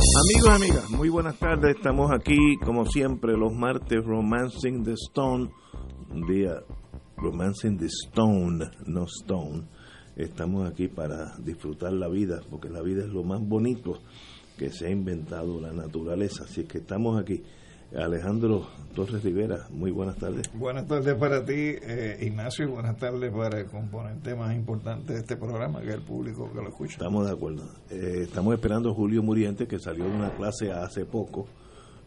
Amigos, amigas, muy buenas tardes. Estamos aquí, como siempre, los martes, Romancing the Stone. Un día, Romancing the Stone, no Stone. Estamos aquí para disfrutar la vida, porque la vida es lo más bonito que se ha inventado la naturaleza. Así que estamos aquí. Alejandro Torres Rivera, muy buenas tardes. Buenas tardes para ti, eh, Ignacio, y buenas tardes para el componente más importante de este programa, que es el público que lo escucha. Estamos de acuerdo. Eh, estamos esperando a Julio Muriente, que salió de una clase hace poco,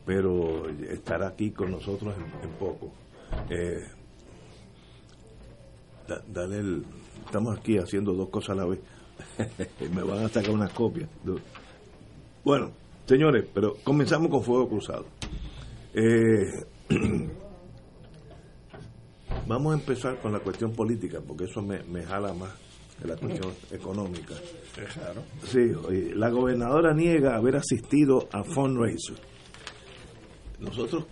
pero estará aquí con nosotros en, en poco. Eh, da- dale el- estamos aquí haciendo dos cosas a la vez. Me van a sacar unas copias. Bueno, señores, pero comenzamos con Fuego Cruzado. Eh, vamos a empezar con la cuestión política, porque eso me, me jala más que la cuestión económica. Sí, la gobernadora niega haber asistido a fundraiser. Nosotros,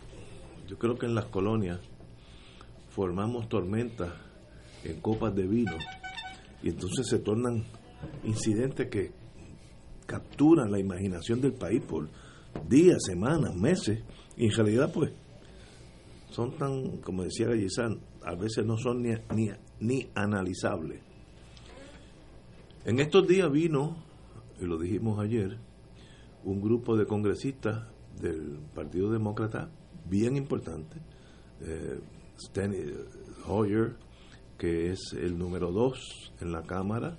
yo creo que en las colonias formamos tormentas en copas de vino y entonces se tornan incidentes que capturan la imaginación del país por días, semanas, meses y en realidad pues son tan, como decía Gallizán, a veces no son ni, ni, ni analizables. En estos días vino, y lo dijimos ayer, un grupo de congresistas del Partido Demócrata bien importante, eh, Steny Hoyer, que es el número dos en la Cámara,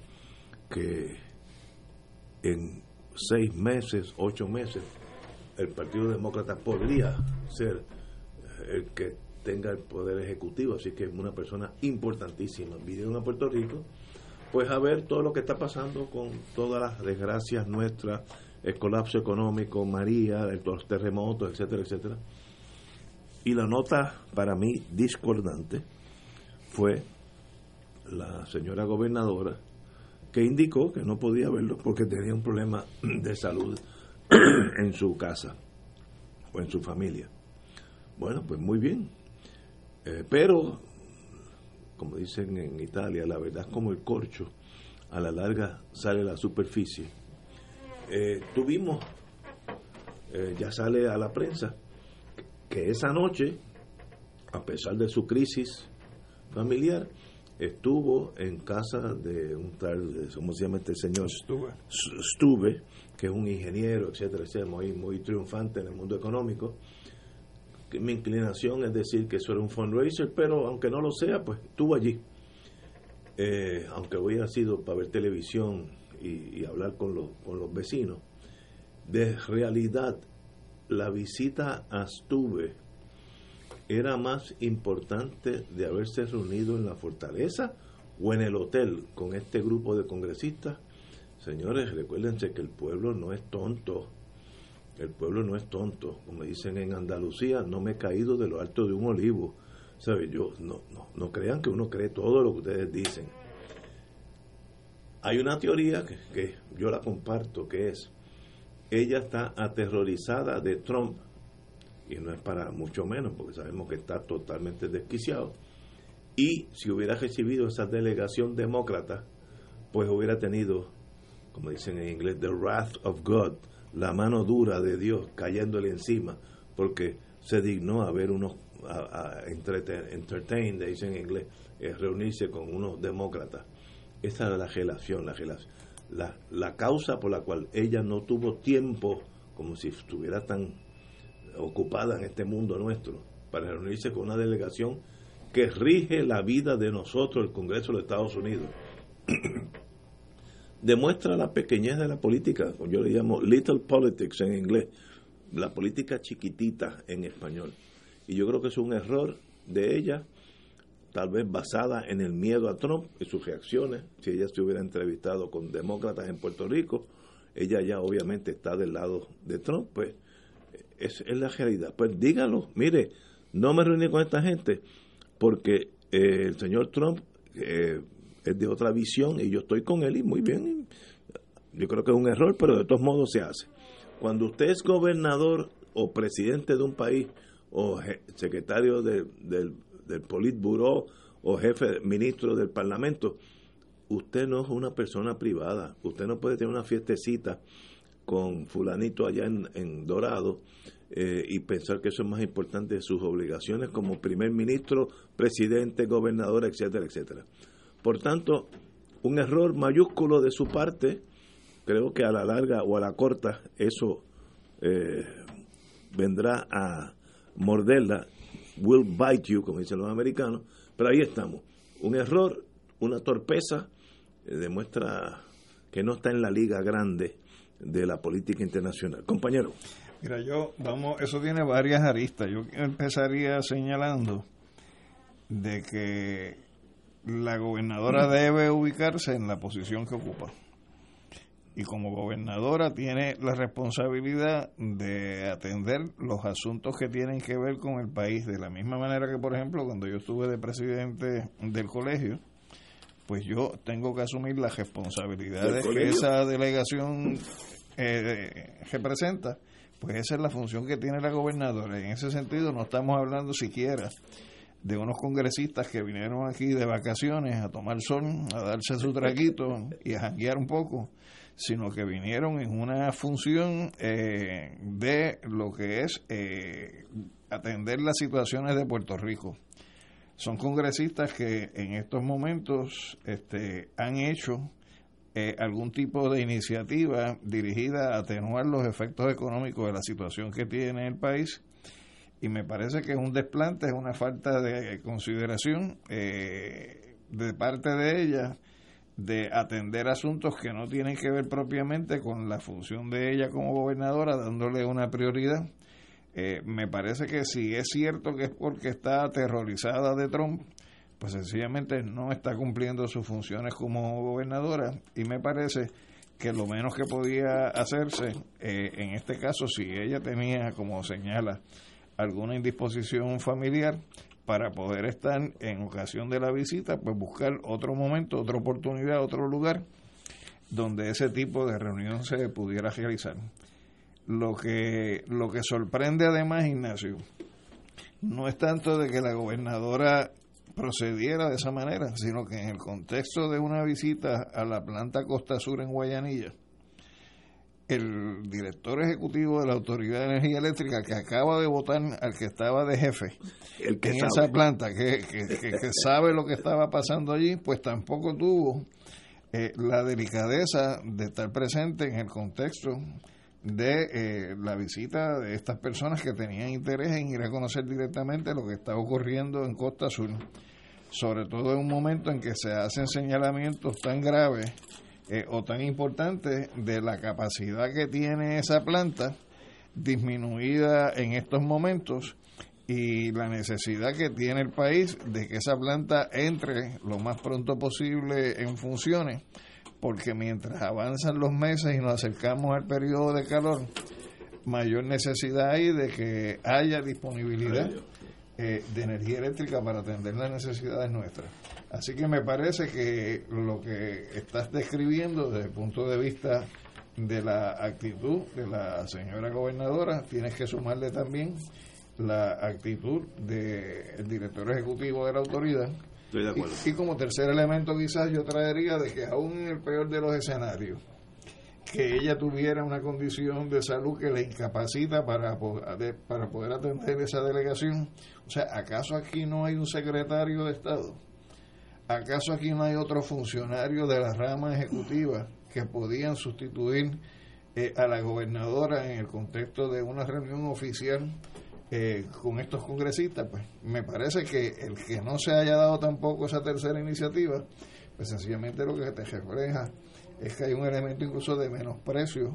que en seis meses, ocho meses, el Partido Demócrata podría ser el que tenga el poder ejecutivo, así que es una persona importantísima. Vinieron a Puerto Rico, pues a ver todo lo que está pasando con todas las desgracias nuestras, el colapso económico, María, los terremotos, etcétera, etcétera. Y la nota para mí discordante fue la señora gobernadora que indicó que no podía verlo porque tenía un problema de salud en su casa o en su familia. Bueno, pues muy bien. Eh, pero, como dicen en Italia, la verdad es como el corcho, a la larga sale a la superficie. Eh, tuvimos, eh, ya sale a la prensa, que esa noche, a pesar de su crisis familiar, estuvo en casa de un tal, ¿cómo se llama este señor? Estuve. Stuve, que es un ingeniero, etcétera, etcétera, muy, muy triunfante en el mundo económico. Mi inclinación es decir que eso era un fundraiser, pero aunque no lo sea, pues estuvo allí. Eh, aunque hubiera sido para ver televisión y, hablar con los, con los vecinos. De realidad, la visita a Stuve era más importante de haberse reunido en la fortaleza o en el hotel con este grupo de congresistas. Señores, recuérdense que el pueblo no es tonto. El pueblo no es tonto. Como dicen en Andalucía, no me he caído de lo alto de un olivo. ¿Sabe? Yo, no, no, no crean que uno cree todo lo que ustedes dicen. Hay una teoría que, que yo la comparto, que es, ella está aterrorizada de Trump y no es para mucho menos, porque sabemos que está totalmente desquiciado. Y si hubiera recibido esa delegación demócrata, pues hubiera tenido, como dicen en inglés, the wrath of God, la mano dura de Dios cayéndole encima, porque se dignó a ver unos, a, entertain, dicen en inglés, eh, reunirse con unos demócratas. Esa era la relación, la relación. La, la causa por la cual ella no tuvo tiempo, como si estuviera tan ocupada en este mundo nuestro para reunirse con una delegación que rige la vida de nosotros, el Congreso de los Estados Unidos. Demuestra la pequeñez de la política, yo le llamo little politics en inglés, la política chiquitita en español. Y yo creo que es un error de ella, tal vez basada en el miedo a Trump y sus reacciones. Si ella se hubiera entrevistado con demócratas en Puerto Rico, ella ya obviamente está del lado de Trump, pues es, es la realidad. Pues dígalo, mire, no me reuní con esta gente porque eh, el señor Trump eh, es de otra visión y yo estoy con él y muy bien. Yo creo que es un error, pero de todos modos se hace. Cuando usted es gobernador o presidente de un país o secretario del, del Politburo o jefe ministro del Parlamento, usted no es una persona privada. Usted no puede tener una fiestecita con fulanito allá en, Dorado eh, y pensar que eso es más importante de sus obligaciones como primer ministro, presidente, gobernador, etcétera, etcétera. Por tanto, un error mayúsculo de su parte, creo que a la larga o a la corta eso eh, vendrá a morderla, will bite you, como dicen los americanos, pero ahí estamos. Un error, una torpeza, eh, demuestra que no está en la liga grande de la política internacional. Compañero. Mira, yo, vamos, eso tiene varias aristas. Yo empezaría señalando de que la gobernadora debe ubicarse en la posición que ocupa. Y como gobernadora tiene la responsabilidad de atender los asuntos que tienen que ver con el país, de la misma manera que, por ejemplo, cuando yo estuve de presidente del colegio, pues yo tengo que asumir las responsabilidades que esa delegación eh, representa, pues esa es la función que tiene la gobernadora. En ese sentido no estamos hablando siquiera de unos congresistas que vinieron aquí de vacaciones a tomar sol, a darse su traguito y a janguear un poco, sino que vinieron en una función eh, de lo que es eh, atender las situaciones de Puerto Rico. Son congresistas que en estos momentos este, han hecho eh, algún tipo de iniciativa dirigida a atenuar los efectos económicos de la situación que tiene el país y me parece que es un desplante, es una falta de consideración eh, de parte de ella de atender asuntos que no tienen que ver propiamente con la función de ella como gobernadora, dándole una prioridad. Eh, me parece que si es cierto que es porque está aterrorizada de Trump, pues sencillamente no está cumpliendo sus funciones como gobernadora y me parece que lo menos que podía hacerse eh, en este caso si ella tenía como señala alguna indisposición familiar para poder estar en ocasión de la visita pues buscar otro momento otra oportunidad otro lugar donde ese tipo de reunión se pudiera realizar. Lo que lo que sorprende además Ignacio no es tanto de que la gobernadora procediera de esa manera, sino que en el contexto de una visita a la planta Costa Sur en Guayanilla, el director ejecutivo de la Autoridad de Energía Eléctrica, que acaba de votar al que estaba de jefe el que en esa planta, que, que, sabe lo que estaba pasando allí, pues tampoco tuvo eh, la delicadeza de estar presente en el contexto de eh, la visita de estas personas que tenían interés en ir a conocer directamente lo que está ocurriendo en Costa Sur, sobre todo en un momento en que se hacen señalamientos tan graves eh, o tan importantes de la capacidad que tiene esa planta disminuida en estos momentos y la necesidad que tiene el país de que esa planta entre lo más pronto posible en funciones porque mientras avanzan los meses y nos acercamos al periodo de calor, mayor necesidad hay de que haya disponibilidad eh, de energía eléctrica para atender las necesidades nuestras. Así que me parece que lo que estás describiendo desde el punto de vista de la actitud de la señora gobernadora, tienes que sumarle también la actitud del director ejecutivo de la autoridad, y, como tercer elemento quizás yo traería de que aún en el peor de los escenarios, que ella tuviera una condición de salud que la incapacita para, para poder atender esa delegación. O sea, ¿acaso aquí no hay un secretario de Estado? ¿Acaso aquí no hay otro funcionario de la rama ejecutiva que podían sustituir eh, a la gobernadora en el contexto de una reunión oficial eh, con estos congresistas, pues me parece que el que no se haya dado tampoco esa tercera iniciativa, pues sencillamente lo que te refleja es que hay un elemento incluso de menosprecio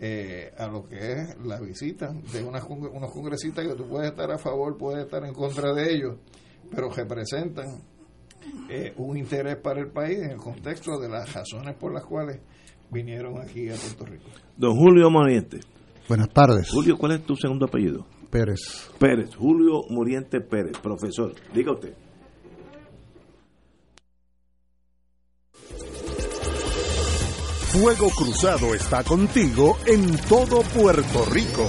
eh, a lo que es la visita de unas, unos congresistas que tú puedes estar a favor, puedes estar en contra de ellos, pero representan eh, un interés para el país en el contexto de las razones por las cuales vinieron aquí a Puerto Rico. Don Julio Moniente. Buenas tardes. Julio, ¿cuál es tu segundo apellido? Pérez. Pérez, Julio Muriente Pérez, profesor. Diga usted. Fuego Cruzado está contigo en todo Puerto Rico.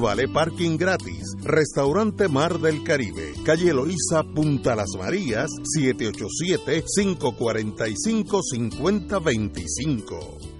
vale parking gratis. Restaurante Mar del Caribe, calle Eloísa, Punta Las Marías, 787-545-5025.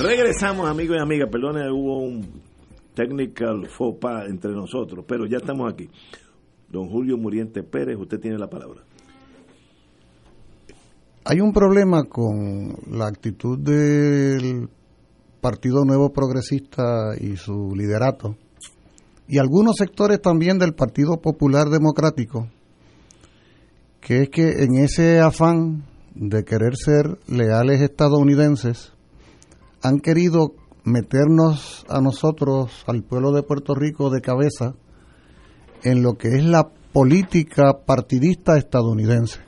Regresamos, amigos y amigas. Perdone, hubo un technical faux pas entre nosotros, pero ya estamos aquí. Don Julio Muriente Pérez, usted tiene la palabra. Hay un problema con la actitud del Partido Nuevo Progresista y su liderato, y algunos sectores también del Partido Popular Democrático, que es que en ese afán de querer ser leales estadounidenses, han querido meternos a nosotros, al pueblo de Puerto Rico, de cabeza en lo que es la política partidista estadounidense.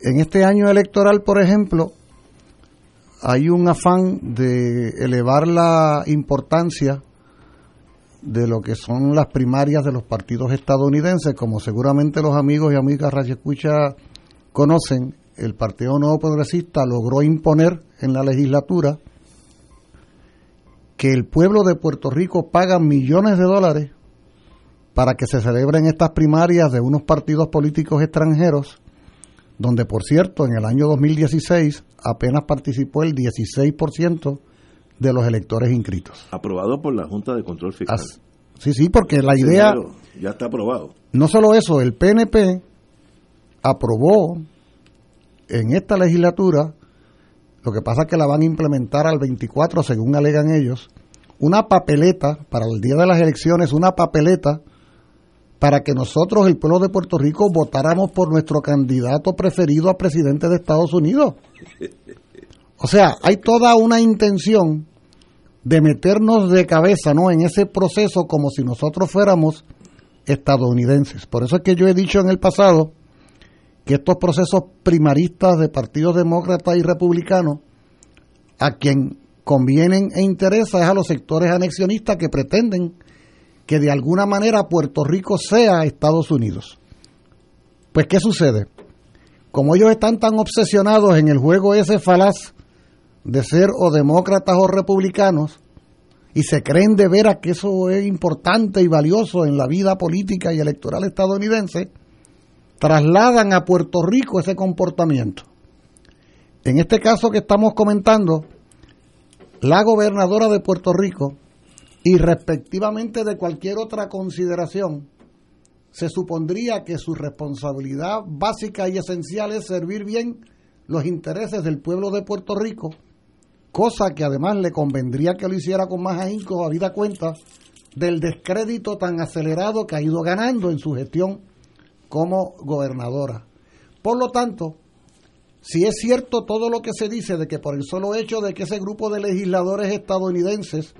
En este año electoral, por ejemplo, hay un afán de elevar la importancia de lo que son las primarias de los partidos estadounidenses, como seguramente los amigos y amigas Escucha conocen, el Partido Nuevo Progresista logró imponer en la legislatura que el pueblo de Puerto Rico paga millones de dólares para que se celebren estas primarias de unos partidos políticos extranjeros, donde por cierto en el año 2016 apenas participó el 16% de los electores inscritos. Aprobado por la Junta de Control Fiscal. As, sí, sí, porque la idea... Ya está aprobado. No solo eso, el PNP aprobó en esta legislatura, lo que pasa es que la van a implementar al 24, según alegan ellos, una papeleta para el día de las elecciones, una papeleta para que nosotros, el pueblo de Puerto Rico, votáramos por nuestro candidato preferido a presidente de Estados Unidos. O sea, hay toda una intención de meternos de cabeza, ¿no? En ese proceso como si nosotros fuéramos estadounidenses. Por eso es que yo he dicho en el pasado que estos procesos primaristas de partidos demócratas y republicanos, a quien convienen e interesa es a los sectores anexionistas que pretenden que de alguna manera Puerto Rico sea Estados Unidos. Pues, ¿qué sucede? Como ellos están tan obsesionados en el juego ese falaz de ser o demócratas o republicanos, y se creen de veras que eso es importante y valioso en la vida política y electoral estadounidense, trasladan a Puerto Rico ese comportamiento. En este caso que estamos comentando, la gobernadora de Puerto Rico y respectivamente de cualquier otra consideración, se supondría que su responsabilidad básica y esencial es servir bien los intereses del pueblo de Puerto Rico, cosa que además le convendría que lo hiciera con más ahínco, habida cuenta del descrédito tan acelerado que ha ido ganando en su gestión como gobernadora. Por lo tanto, si es cierto todo lo que se dice de que por el solo hecho de que ese grupo de legisladores estadounidenses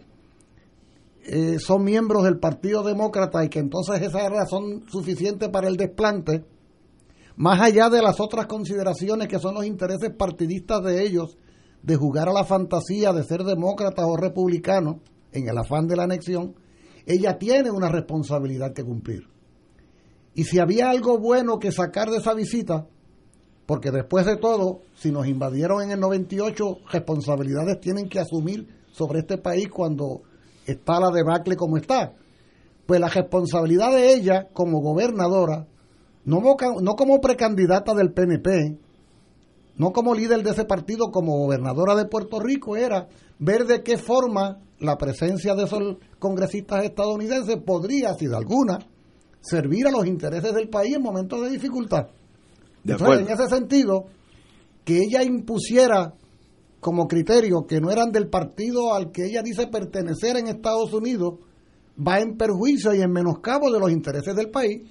eh, son miembros del Partido Demócrata y que entonces esa es razón suficiente para el desplante, más allá de las otras consideraciones que son los intereses partidistas de ellos, de jugar a la fantasía de ser demócratas o republicanos en el afán de la anexión, ella tiene una responsabilidad que cumplir. Y si había algo bueno que sacar de esa visita, porque después de todo, si nos invadieron en el 98, responsabilidades tienen que asumir sobre este país cuando está la debacle como está. Pues la responsabilidad de ella como gobernadora, no, no como precandidata del PNP, no como líder de ese partido, como gobernadora de Puerto Rico, era ver de qué forma la presencia de esos congresistas estadounidenses podría, si de alguna, servir a los intereses del país en momentos de dificultad. Entonces, en ese sentido, que ella impusiera como criterio que no eran del partido al que ella dice pertenecer en Estados Unidos, va en perjuicio y en menoscabo de los intereses del país,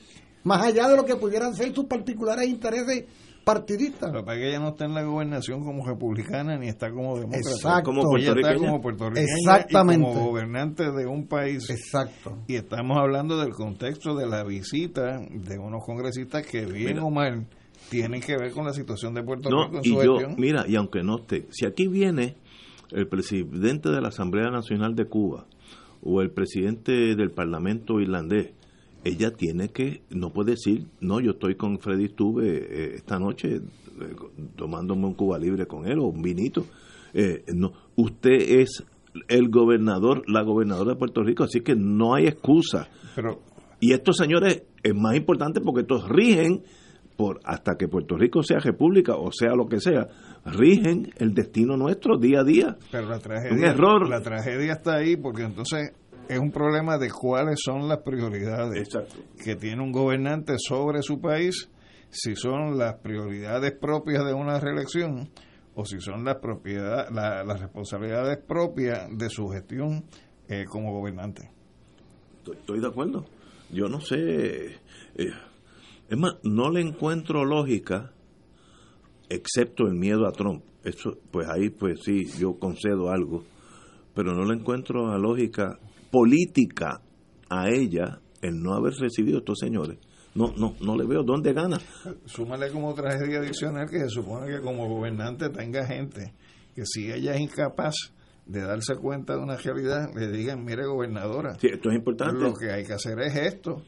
más allá de lo que pudieran ser sus particulares intereses partidistas. Pero para que ella no está en la gobernación como republicana ni está como demócrata. Exacto. Como puertorriqueña. Está como puertorriqueña Exactamente. como gobernante de un país. Exacto. Y estamos hablando del contexto de la visita de unos congresistas que bien o mal tienen que ver con la situación de Puerto Rico en y su yo, gestión. Mira, y aunque no esté, si aquí viene el presidente de la Asamblea Nacional de Cuba o el presidente del Parlamento irlandés, ella tiene que, no puede decir, no, yo estoy con Freddy Estuve eh, esta noche eh, tomándome un Cuba Libre con él o un vinito. Eh, no, usted es el gobernador, la gobernadora de Puerto Rico, así que no hay excusa. Pero, y estos señores es más importante porque estos rigen por hasta que Puerto Rico sea república o sea lo que sea, rigen el destino nuestro día a día. Pero la tragedia, un error. La tragedia está ahí porque entonces es un problema de cuáles son las prioridades Exacto. que tiene un gobernante sobre su país, si son las prioridades propias de una reelección o si son las propiedades, la, las responsabilidades propias de su gestión eh, como gobernante. Estoy, estoy, de acuerdo. Yo no sé. Eh, es más, no le encuentro lógica, excepto el miedo a Trump. Eso, pues ahí, pues sí, yo concedo algo. Pero no le encuentro la lógica política a ella el no haber recibido estos señores. No, no, no le veo dónde gana. Súmale como tragedia adicional que se supone que como gobernante tenga gente que si ella es incapaz de darse cuenta de una realidad, le digan, mire gobernadora, sí, esto es importante. lo que hay que hacer es esto.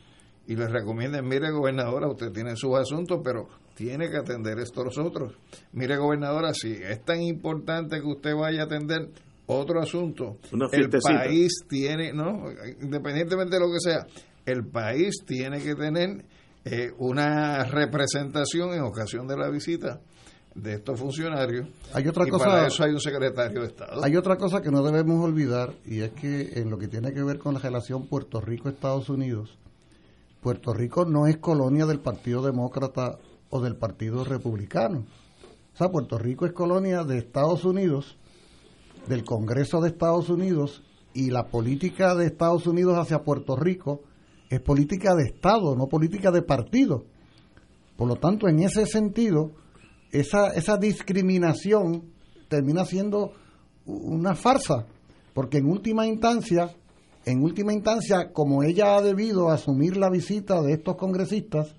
Y le recomienden, mire gobernadora, usted tiene sus asuntos, pero tiene que atender estos otros. Mire gobernadora, si es tan importante que usted vaya a atender otro asunto, el país tiene, no, independientemente de lo que sea, el país tiene que tener eh, una representación en ocasión de la visita de estos funcionarios. Hay otra y cosa, para eso hay un secretario de Estado. Hay otra cosa que no debemos olvidar y es que en lo que tiene que ver con la relación Puerto Rico-Estados Unidos, Puerto Rico no es colonia del Partido Demócrata o del Partido Republicano. O sea, Puerto Rico es colonia de Estados Unidos, del Congreso de Estados Unidos y la política de Estados Unidos hacia Puerto Rico es política de Estado, no política de partido. Por lo tanto, en ese sentido, esa, esa discriminación termina siendo una farsa, porque en última instancia, en última instancia, como ella ha debido asumir la visita de estos congresistas,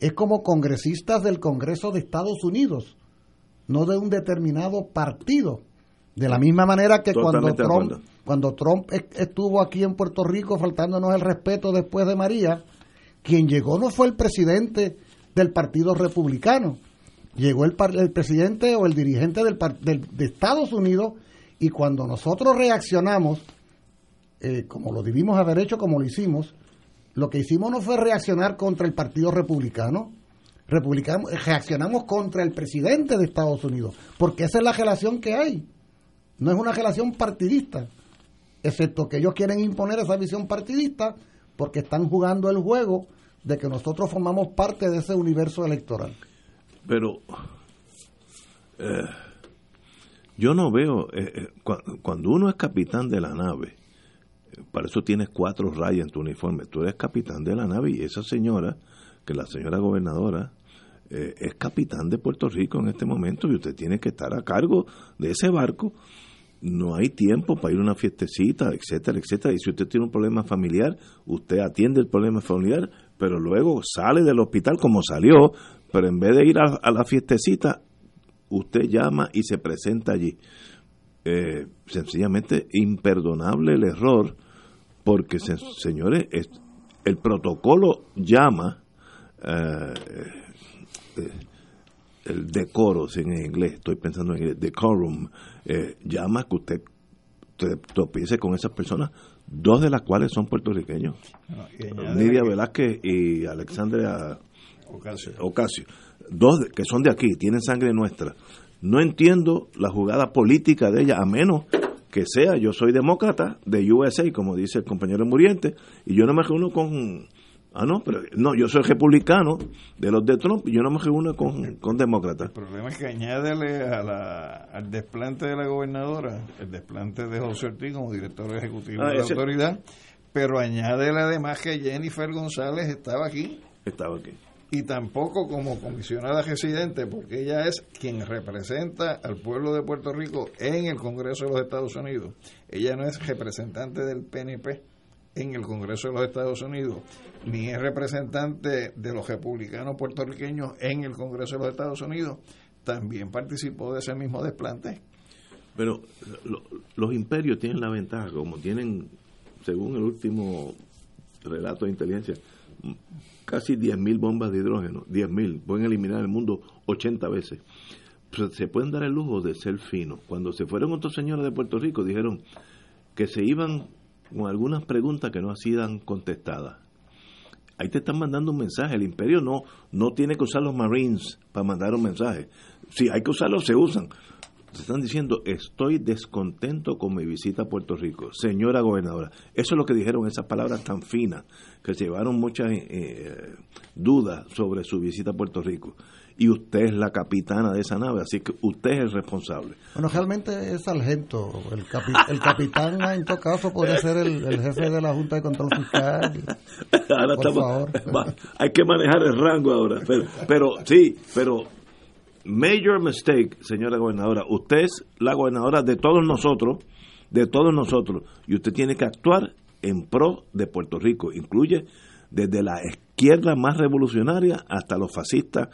es como congresistas del Congreso de Estados Unidos, no de un determinado partido. De la misma manera que cuando Trump, cuando Trump estuvo aquí en Puerto Rico faltándonos el respeto después de María, quien llegó no fue el presidente del Partido Republicano, llegó el, el presidente o el dirigente del, del, de Estados Unidos y cuando nosotros reaccionamos, eh, como lo debimos haber hecho, como lo hicimos, lo que hicimos no fue reaccionar contra el Partido Republicano, republicamos, reaccionamos contra el presidente de Estados Unidos, porque esa es la relación que hay. No es una relación partidista, excepto que ellos quieren imponer esa visión partidista porque están jugando el juego de que nosotros formamos parte de ese universo electoral. Pero eh, yo no veo, eh, eh, cuando uno es capitán de la nave, para eso tienes cuatro rayas en tu uniforme, tú eres capitán de la nave y esa señora, que la señora gobernadora, es capitán de Puerto Rico en este momento y usted tiene que estar a cargo de ese barco. No hay tiempo para ir a una fiestecita, etcétera, etcétera. Y si usted tiene un problema familiar, usted atiende el problema familiar, pero luego sale del hospital como salió, pero en vez de ir a la fiestecita, usted llama y se presenta allí. Eh, sencillamente imperdonable el error, porque señores, el protocolo llama eh, eh, el decoro, en inglés, estoy pensando en inglés, decorum, llama que usted tropiece con esas personas, dos de las cuales son puertorriqueños, Nidia Velázquez y Alexandria Ocasio. Dos que son de aquí, tienen sangre nuestra. No entiendo la jugada política de ella, a menos que sea, yo soy demócrata de USA, como dice el compañero Muriente, y yo no me reúno con... Ah, no, pero no, yo soy republicano de los de Trump y yo no me reúno con, con demócratas. El problema es que añádele a la, al desplante de la gobernadora, el desplante de José Ortiz como director ejecutivo ah, de la autoridad, pero añádele además que Jennifer González estaba aquí. Estaba aquí y tampoco como comisionada residente, porque ella es quien representa al pueblo de Puerto Rico en el Congreso de los Estados Unidos. Ella no es representante del PNP en el Congreso de los Estados Unidos, ni es representante de los republicanos puertorriqueños en el Congreso de los Estados Unidos, también participó de ese mismo desplante. Pero los imperios tienen la ventaja, como tienen, según el último relato de inteligencia, casi 10.000 bombas de hidrógeno, 10.000, pueden eliminar el mundo 80 veces. Se pueden dar el lujo de ser finos. Cuando se fueron otros señores de Puerto Rico, dijeron que se iban con algunas preguntas que no sido contestadas. Ahí te están mandando un mensaje. El imperio no, no tiene que usar los Marines para mandar un mensaje. Si hay que usarlos, se usan están diciendo, estoy descontento con mi visita a Puerto Rico. Señora gobernadora, eso es lo que dijeron esas palabras tan finas, que llevaron muchas eh, dudas sobre su visita a Puerto Rico. Y usted es la capitana de esa nave, así que usted es el responsable. Bueno, realmente es sargento. El, el capitán, en todo caso, podría ser el, jefe de la Junta de Control Fiscal. Por favor. hay que manejar el rango ahora. Pero, pero sí, pero major mistake, señora gobernadora. Usted es la gobernadora de todos nosotros, de todos nosotros, y usted tiene que actuar en pro de Puerto Rico. Incluye desde la izquierda más revolucionaria hasta los fascistas,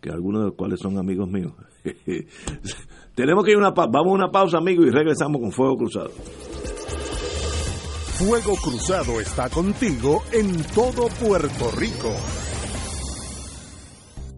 que algunos de los cuales son amigos míos. Tenemos que ir una. Vamos a una pausa, amigos, y regresamos con Fuego Cruzado. Fuego Cruzado está contigo en todo Puerto Rico.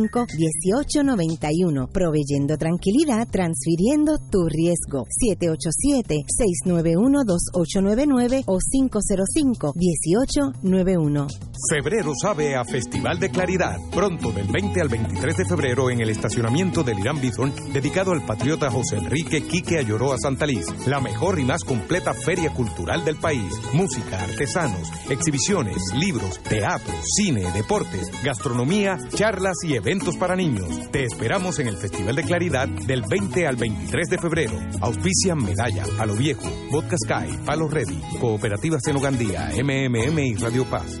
1891 proveyendo tranquilidad, transfiriendo tu riesgo. 787-691-2899 o 505-1891. Febrero sabe a Festival de Claridad. Pronto, del 20 al 23 de febrero, en el estacionamiento del Irán Bison, dedicado al patriota José Enrique Quique Ayoró a Santaliz. La mejor y más completa feria cultural del país. Música, artesanos, exhibiciones, libros, teatro, cine, deportes, gastronomía, charlas y eventos eventos para niños. Te esperamos en el Festival de Claridad del 20 al 23 de febrero. Auspician Medalla, A lo Viejo, Vodka Sky, Palo Ready, Cooperativa Senogandía, MMM y Radio Paz.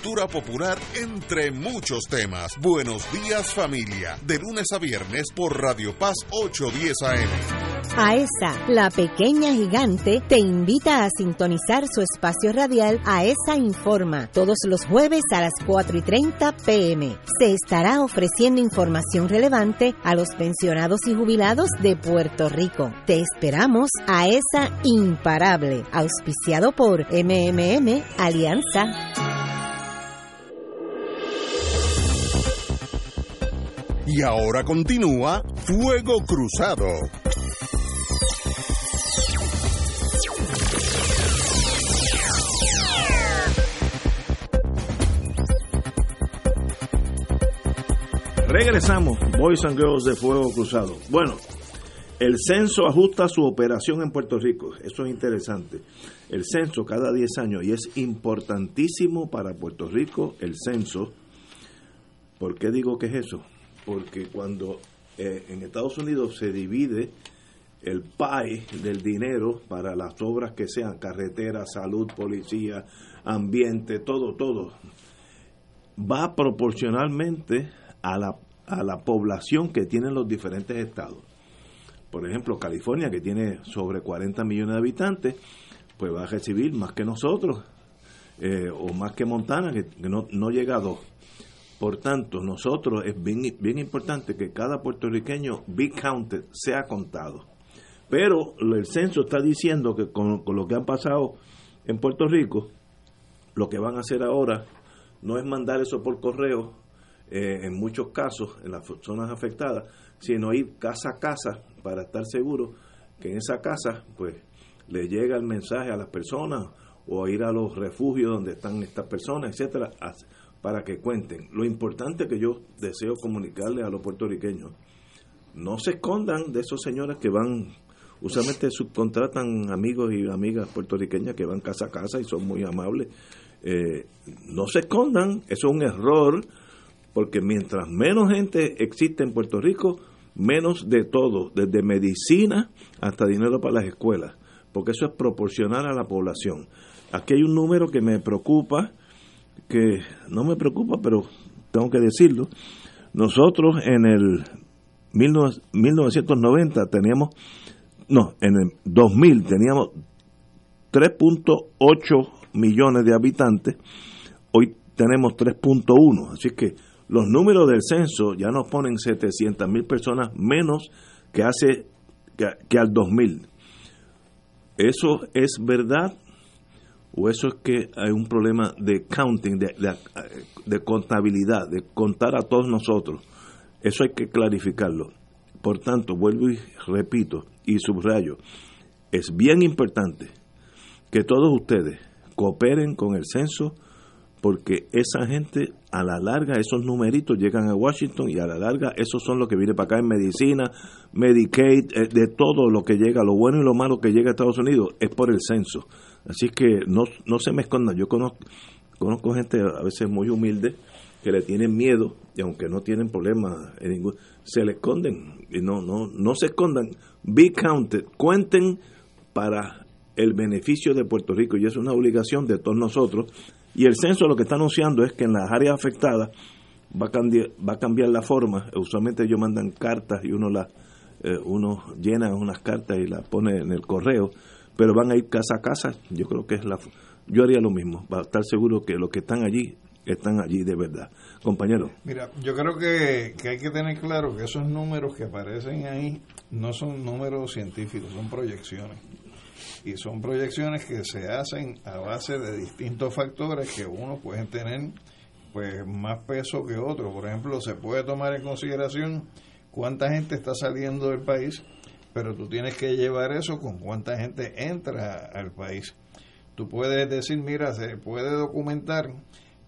popular entre muchos temas. Buenos días familia, de lunes a viernes por Radio Paz 810 AM. AESA, la pequeña gigante, te invita a sintonizar su espacio radial AESA Informa todos los jueves a las 4 y 30 pm. Se estará ofreciendo información relevante a los pensionados y jubilados de Puerto Rico. Te esperamos a esa imparable, auspiciado por MMM Alianza. Y ahora continúa Fuego Cruzado. Regresamos, Boys and Girls de Fuego Cruzado. Bueno, el censo ajusta su operación en Puerto Rico. Eso es interesante. El censo cada 10 años y es importantísimo para Puerto Rico el censo. ¿Por qué digo que es eso? Porque cuando eh, en Estados Unidos se divide el pie del dinero para las obras que sean carretera, salud, policía, ambiente, todo, todo, va proporcionalmente a la, a la población que tienen los diferentes estados. Por ejemplo, California, que tiene sobre 40 millones de habitantes, pues va a recibir más que nosotros, eh, o más que Montana, que, no, no llega a dos. Por tanto, nosotros es bien, importante que cada puertorriqueño be counted, sea contado. Pero el censo está diciendo que con, con lo que han pasado en Puerto Rico, lo que van a hacer ahora no es mandar eso por correo eh, en muchos casos en las zonas afectadas, sino ir casa a casa para estar seguro que en esa casa pues le llega el mensaje a las personas o ir a los refugios donde están estas personas, etcétera, para que cuenten. Lo importante que yo deseo comunicarle a los puertorriqueños, no se escondan de esos señores que van, usualmente subcontratan amigos y amigas puertorriqueñas que van casa a casa y son muy amables. Eh, no se escondan, eso es un error porque mientras menos gente existe en Puerto Rico, menos de todo, desde medicina hasta dinero para las escuelas, porque eso es proporcional a la población. Aquí hay un número que me preocupa, que no me preocupa, pero tengo que decirlo. Nosotros en el 1990 teníamos, no, en el 2000 teníamos 3.8 millones de habitantes, hoy tenemos 3.1, así que los números del censo ya nos ponen 700 mil personas menos que hace que, al 2000. ¿Eso es verdad? ¿O eso es que hay un problema de counting, de, de contabilidad, de contar a todos nosotros? Eso hay que clarificarlo. Por tanto, vuelvo y repito y subrayo, es bien importante que todos ustedes cooperen con el censo porque esa gente a la larga esos numeritos llegan a Washington y a la larga esos son los que vienen para acá en medicina, Medicaid, eh, de todo lo que llega, lo bueno y lo malo que llega a Estados Unidos es por el censo. Así que no, no se me escondan, yo conozco, conozco gente a veces muy humilde que le tienen miedo y aunque no tienen problemas en ningún, se le esconden y no, no, no se escondan, be counted, cuenten para el beneficio de Puerto Rico y es una obligación de todos nosotros y el censo lo que está anunciando es que en las áreas afectadas va a cambiar, va a cambiar la forma. Usualmente ellos mandan cartas y uno las eh, uno llena unas cartas y las pone en el correo, pero van a ir casa a casa. Yo creo que es la yo haría lo mismo, para estar seguro que los que están allí están allí de verdad. Compañero. Mira, yo creo que, que hay que tener claro que esos números que aparecen ahí no son números científicos, son proyecciones y son proyecciones que se hacen a base de distintos factores que uno pueden tener pues más peso que otro. Por ejemplo, se puede tomar en consideración cuánta gente está saliendo del país, pero tú tienes que llevar eso con cuánta gente entra al país. Tú puedes decir, mira, se puede documentar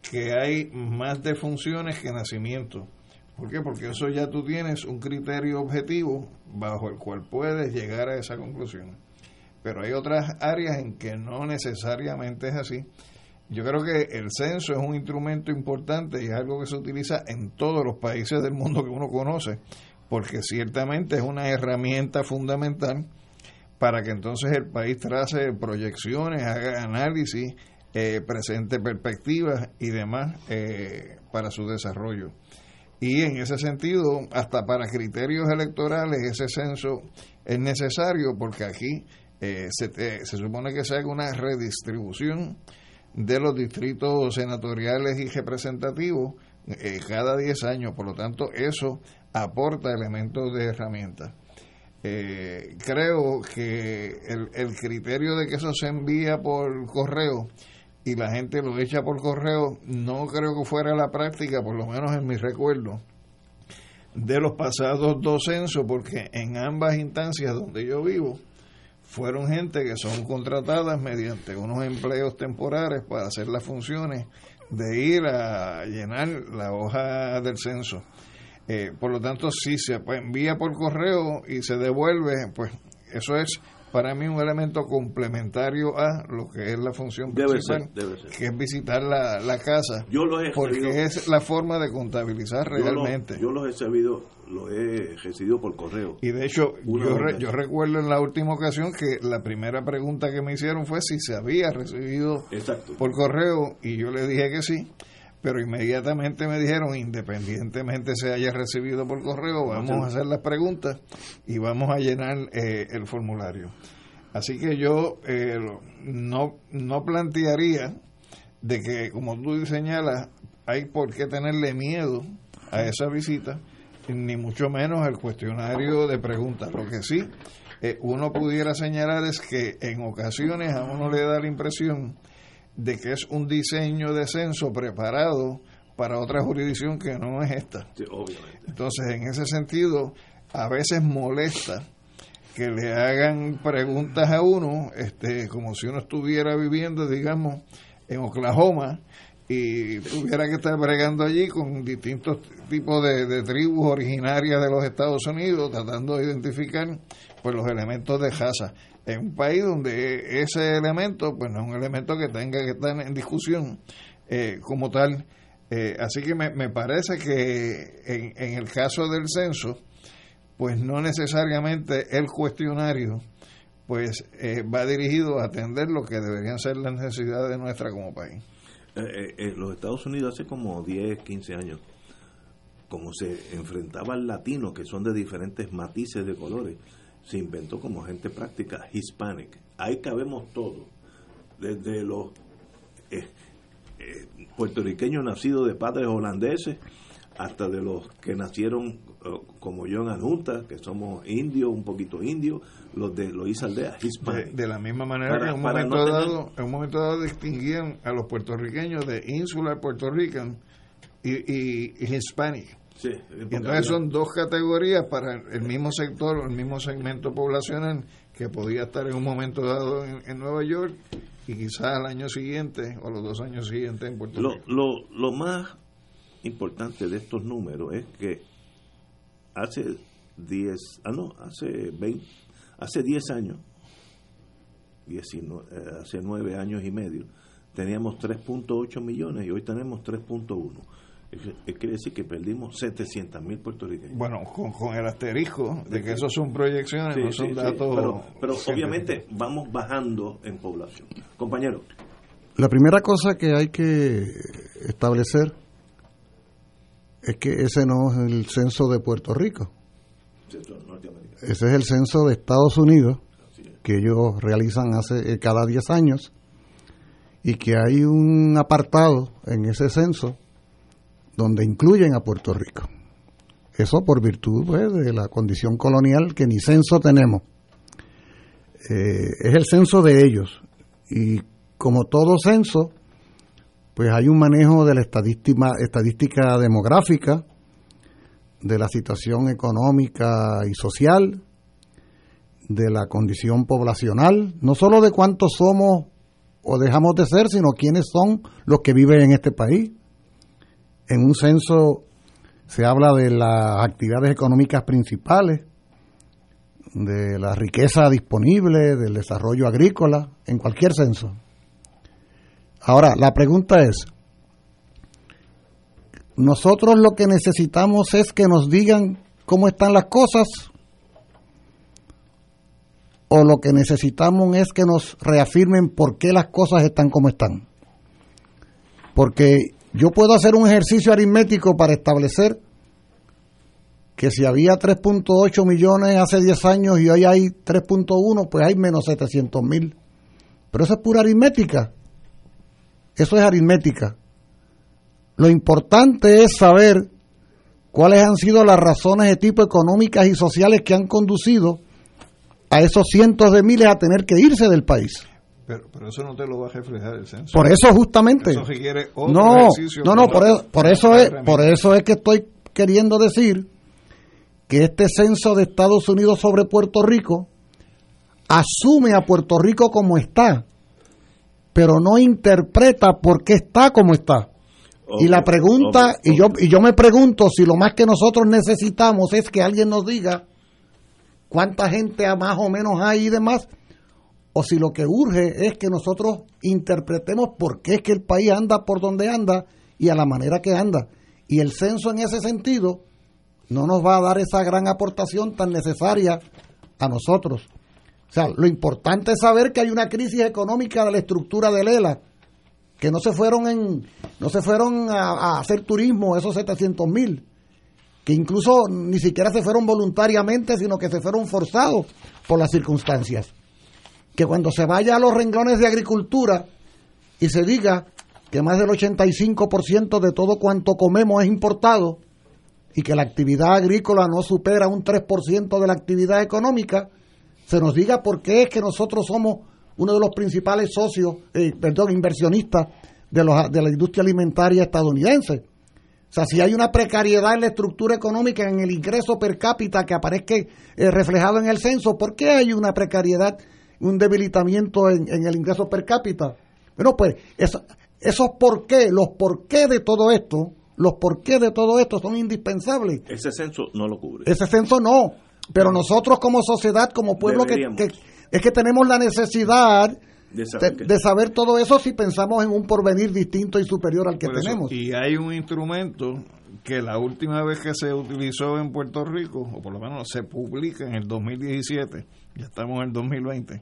que hay más defunciones que nacimientos. ¿Por qué? Porque eso ya tú tienes un criterio objetivo bajo el cual puedes llegar a esa conclusión. Pero hay otras áreas en que no necesariamente es así. Yo creo que el censo es un instrumento importante y es algo que se utiliza en todos los países del mundo que uno conoce, porque ciertamente es una herramienta fundamental para que entonces el país trace proyecciones, haga análisis, eh, presente perspectivas y demás eh, para su desarrollo. Y en ese sentido, hasta para criterios electorales, ese censo es necesario porque aquí eh, se, se, supone que se haga una redistribución de los distritos senatoriales y representativos eh, cada 10 años. Por lo tanto, eso aporta elementos de herramienta. Eh, creo que el, el criterio de que eso se envía por correo y la gente lo echa por correo, no creo que fuera la práctica, por lo menos en mi recuerdo, de los pasados dos censos, porque en ambas instancias donde yo vivo, fueron gente que son contratadas mediante unos empleos temporales para hacer las funciones de ir a llenar la hoja del censo. Eh, por lo tanto, si se envía por correo y se devuelve, pues eso es para mí un elemento complementario a lo que es la función principal, que es visitar la, la casa, yo porque es la forma de contabilizar realmente. Yo, los he sabido, lo he recibido por correo. Y de hecho, yo, yo recuerdo en la última ocasión que la primera pregunta que me hicieron fue si se había recibido por correo y yo le dije que sí pero inmediatamente me dijeron, independientemente se haya recibido por correo, vamos a hacer las preguntas y vamos a llenar eh, el formulario. Así que yo eh, no, no plantearía de que, como tú señalas, hay por qué tenerle miedo a esa visita, ni mucho menos al cuestionario de preguntas. Lo que sí eh, uno pudiera señalar es que en ocasiones a uno le da la impresión de que es un diseño de censo preparado para otra jurisdicción que no es esta. Entonces, en ese sentido, a veces molesta que le hagan preguntas a uno, este, como si uno estuviera viviendo, digamos, en Oklahoma y tuviera que estar bregando allí con distintos tipos de, de tribus originarias de los Estados Unidos, tratando de identificar pues los elementos de raza en un país donde ese elemento pues no es un elemento que tenga que estar en discusión eh, como tal. Eh, así que me, me parece que en, en, el caso del censo, pues no necesariamente el cuestionario pues eh, va dirigido a atender lo que deberían ser las necesidades de nuestra como país. los Estados Unidos hace como 10, 15 años, como se enfrentaba al latino, que son de diferentes matices de colores, se inventó como gente práctica hispanic. Ahí cabemos todos, desde los eh, eh, puertorriqueños nacidos de padres holandeses hasta de los que nacieron eh, como yo en Anunta, que somos indios, un poquito indios, los de los aldeas hispánicas. De, la misma manera que en un, momento dado, en un momento dado distinguían a los puertorriqueños de Insular Puerto Rican y, y, y Hispanic y entonces son dos categorías para el mismo sector, el mismo segmento poblacional que podía estar en un momento dado en, Nueva York y quizás al año siguiente o los dos años siguientes en Puerto Rico. Lo, lo más importante de estos números es que hace 10, ah no, hace 20, hace 10 años, 19, eh, hace 9 años y medio, teníamos 3.8 millones y hoy tenemos 3.1 quiere decir que perdimos 700 mil puertorriqueños. Bueno, con, el asterisco de que esos son proyecciones, no son datos. pero, obviamente vamos bajando en población. Compañero. La primera cosa que hay que establecer es que ese no es el censo de Puerto Rico. Ese es el censo de Estados Unidos, que ellos realizan hace eh, cada 10 años, y que hay un apartado en ese censo donde incluyen a Puerto Rico. Eso por virtud pues, de la condición colonial que ni censo tenemos. Eh, es el censo de ellos. Y como todo censo, pues hay un manejo de la estadística, estadística demográfica, de la situación económica y social, de la condición poblacional, no solo de cuántos somos o dejamos de ser, sino quiénes son los que viven en este país. En un censo se habla de las actividades económicas principales, de la riqueza disponible, del desarrollo agrícola, en cualquier censo. Ahora, la pregunta es, nosotros lo que necesitamos es que nos digan cómo están las cosas o lo que necesitamos es que nos reafirmen por qué las cosas están como están. Porque yo puedo hacer un ejercicio aritmético para establecer que si había 3.8 millones hace 10 años y hoy hay 3.1, pues hay menos 700 mil. Pero eso es pura aritmética. Eso es aritmética. Lo importante es saber cuáles han sido las razones de tipo económicas y sociales que han conducido a esos cientos de miles a tener que irse del país. Pero, pero eso no te lo va a reflejar el censo. Por eso justamente. Eso requiere otro no, ejercicio no, no, por eso, por eso es, por eso es que estoy queriendo decir que este censo de Estados Unidos sobre Puerto Rico asume a Puerto Rico como está, pero no interpreta por qué está como está. y la pregunta, y yo y yo me pregunto si lo más que nosotros necesitamos es que alguien nos diga cuánta gente más o menos hay y demás, o si lo que urge es que nosotros interpretemos por qué es que el país anda por donde anda y a la manera que anda. Y el censo en ese sentido no nos va a dar esa gran aportación tan necesaria a nosotros. O sea, lo importante es saber que hay una crisis económica de la estructura del ELA, que no se fueron en no se fueron a, hacer turismo esos 700 mil, que incluso ni siquiera se fueron voluntariamente, sino que se fueron forzados por las circunstancias. Que cuando se vaya a los renglones de agricultura y se diga que más del 85% de todo cuanto comemos es importado y que la actividad agrícola no supera un 3% de la actividad económica, se nos diga por qué es que nosotros somos uno de los principales socios, eh, perdón, inversionistas de, los, de la industria alimentaria estadounidense. O sea, si hay una precariedad en la estructura económica, en el ingreso per cápita que aparezca eh, reflejado en el censo, ¿por qué hay una precariedad, un debilitamiento en, en el ingreso per cápita? Bueno, pues eso- esos por qué, los por qué de todo esto, los por qué de todo esto son indispensables. Ese censo no lo cubre. Ese censo no, pero nosotros como sociedad, como pueblo, que, es que tenemos la necesidad De saber que- de saber todo eso si pensamos en un porvenir distinto y superior al que eso, tenemos. y hay un instrumento que la última vez que se utilizó en Puerto Rico, o por lo menos se publica en el 2017, ya estamos en el 2020,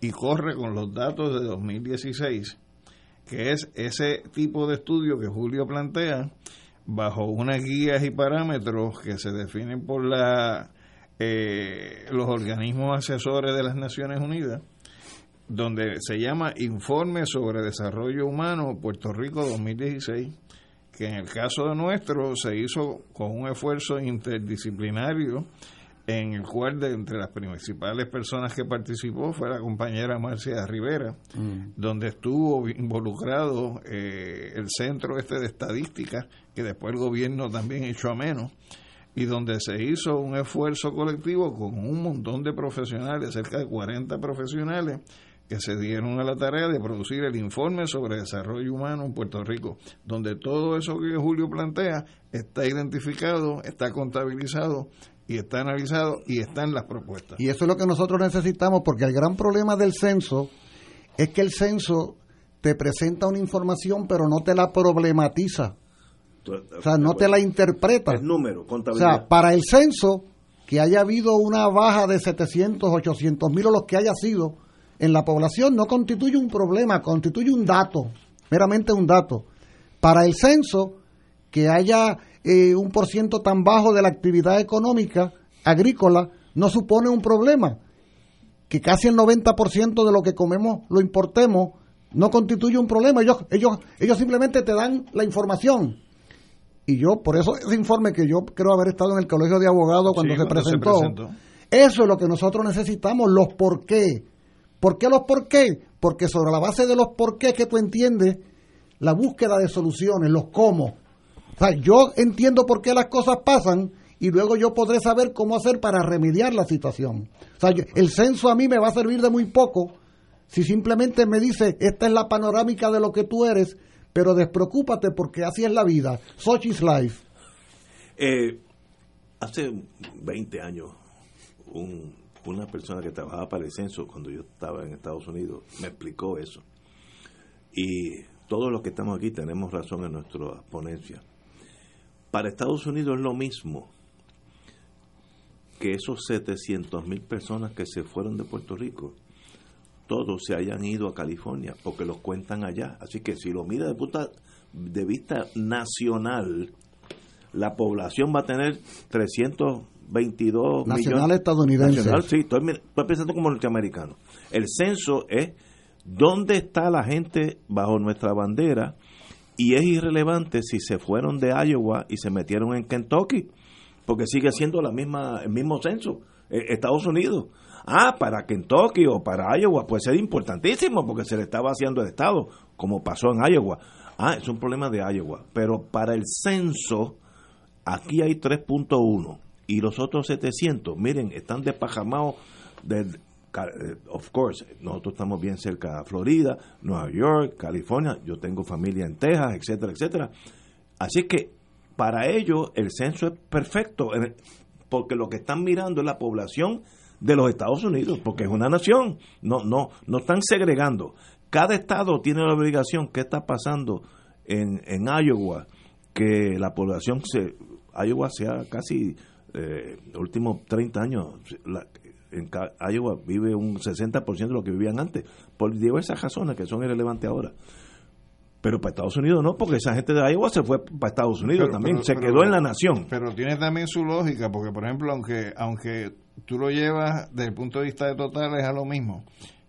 y corre con los datos de 2016, que es ese tipo de estudio que Julio plantea bajo unas guías y parámetros que se definen por la, eh, los organismos asesores de las Naciones Unidas, donde se llama Informe sobre Desarrollo Humano Puerto Rico 2016, que en el caso de nuestro se hizo con un esfuerzo interdisciplinario en el cual de entre las principales personas que participó fue la compañera Marcia Rivera, donde estuvo involucrado eh, el centro este de estadística, que después el gobierno también echó a menos, y donde se hizo un esfuerzo colectivo con un montón de profesionales, cerca de 40 profesionales, que se dieron a la tarea de producir el informe sobre desarrollo humano en Puerto Rico, donde todo eso que Julio plantea está identificado, está contabilizado y está analizado y está en las propuestas. Y eso es lo que nosotros necesitamos, porque el gran problema del censo es que el censo te presenta una información, pero no te la problematiza. O sea, no te la interpreta. Es número, O contabilidad. sea, para el censo, que haya habido una baja de 700, 800 mil o los que haya sido en la población, no constituye un problema, constituye un dato, meramente un dato. Para el censo, que haya eh, un por ciento tan bajo de la actividad económica agrícola, no supone un problema. Que casi el 90% de lo que comemos lo importemos, no constituye un problema. Ellos, ellos, ellos simplemente te dan la información. Y yo, por eso ese informe que yo creo haber estado en el Colegio de Abogados cuando, Sí, se, cuando se presentó, presentó. eso es lo que nosotros necesitamos, los por qué. ¿Por qué los por qué? Porque sobre la base de los por qué que tú entiendes la búsqueda de soluciones, los cómo. O sea, yo entiendo por qué las cosas pasan y luego yo podré saber cómo hacer para remediar la situación. O sea, el censo a mí me va a servir de muy poco si simplemente me dice, esta es la panorámica de lo que tú eres, pero despreocúpate porque así es la vida. Such is life. Eh, hace 20 años, una persona que trabajaba para el censo cuando yo estaba en Estados Unidos me explicó eso. Y todos los que estamos aquí tenemos razón en nuestra ponencia. Para Estados Unidos es lo mismo que esos 700 mil personas que se fueron de Puerto Rico, todos se hayan ido a California porque los cuentan allá. Así que si lo mira de, de vista nacional, la población va a tener 322 nacional millones. estadounidense. Nacional, sí, estoy, estoy pensando como norteamericano. El censo es dónde está la gente bajo nuestra bandera y es irrelevante si se fueron de Iowa y se metieron en Kentucky, porque sigue siendo la misma el mismo censo. Eh, Estados Unidos. Ah, para Kentucky o para Iowa puede ser importantísimo porque se le está vaciando el Estado, como pasó en Iowa. Ah, es un problema de Iowa. Pero para el censo, aquí hay 3.1 y los otros 700, miren, están despajamados de, of course, nosotros estamos bien cerca de Florida, Nueva York, California, yo tengo familia en Texas, etcétera, etcétera. Así que para ellos el censo es perfecto, porque lo que están mirando es la población de los Estados Unidos, porque es una nación, no, no, no están segregando. Cada estado tiene la obligación, ¿qué está pasando en, en Iowa? Que la población se, Iowa sea casi eh, los últimos 30 años, en Iowa vive un 60% de lo que vivían antes, por diversas razones que son irrelevantes ahora. Pero para Estados Unidos no, porque esa gente de Iowa se fue para Estados Unidos también, se quedó en la nación. Pero tiene también su lógica, porque por ejemplo, aunque aunque tú lo llevas desde el punto de vista de total, es a lo mismo.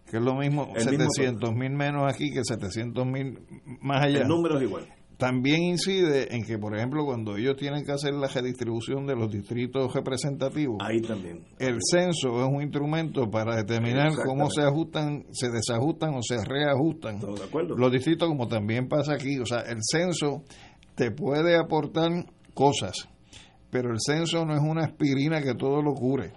Que es lo mismo 700 mil menos aquí que 700 mil más allá. El número es igual también incide en que, por ejemplo, cuando ellos tienen que hacer la redistribución de los distritos representativos, ahí también. El censo es un instrumento para determinar cómo se ajustan, se desajustan o se reajustan los distritos, como también pasa aquí. O sea, el censo te puede aportar cosas, pero el censo no es una aspirina que todo lo cure.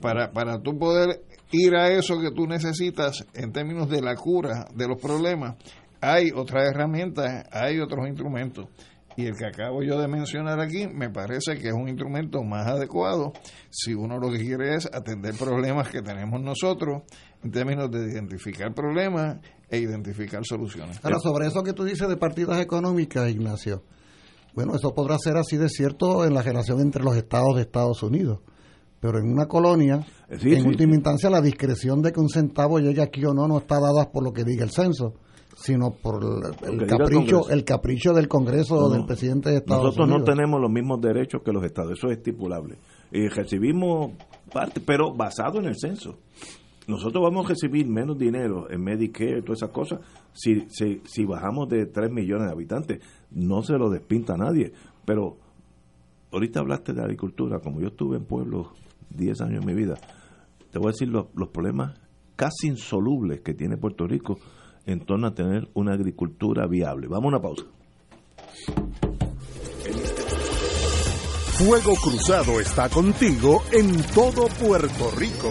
Para, para tú poder ir a eso que tú necesitas en términos de la cura de los problemas, hay otras herramientas, hay otros instrumentos. Y el que acabo yo de mencionar aquí me parece que es un instrumento más adecuado si uno lo que quiere es atender problemas que tenemos nosotros en términos de identificar problemas e identificar soluciones. Ahora, sobre eso que tú dices de partidas económicas, Ignacio, bueno, eso podrá ser así de cierto en la relación entre los estados de Estados Unidos. Pero en una colonia, en última instancia, la discreción de que un centavo llegue aquí o no no está dada por lo que diga el censo sino por el, capricho el, capricho del Congreso o del presidente de Estados Unidos. Nosotros no tenemos los mismos derechos que los estados, eso es estipulable. Y recibimos parte, pero basado en el censo. Nosotros vamos a recibir menos dinero en Medicare y todas esas cosas si, si, si bajamos de 3 millones de habitantes. No se lo despinta a nadie. Pero ahorita hablaste de agricultura, como yo estuve en pueblos 10 años en mi vida, te voy a decir los, los problemas casi insolubles que tiene Puerto Rico en torno a tener una agricultura viable. Vamos a una pausa. Fuego Cruzado está contigo en todo Puerto Rico.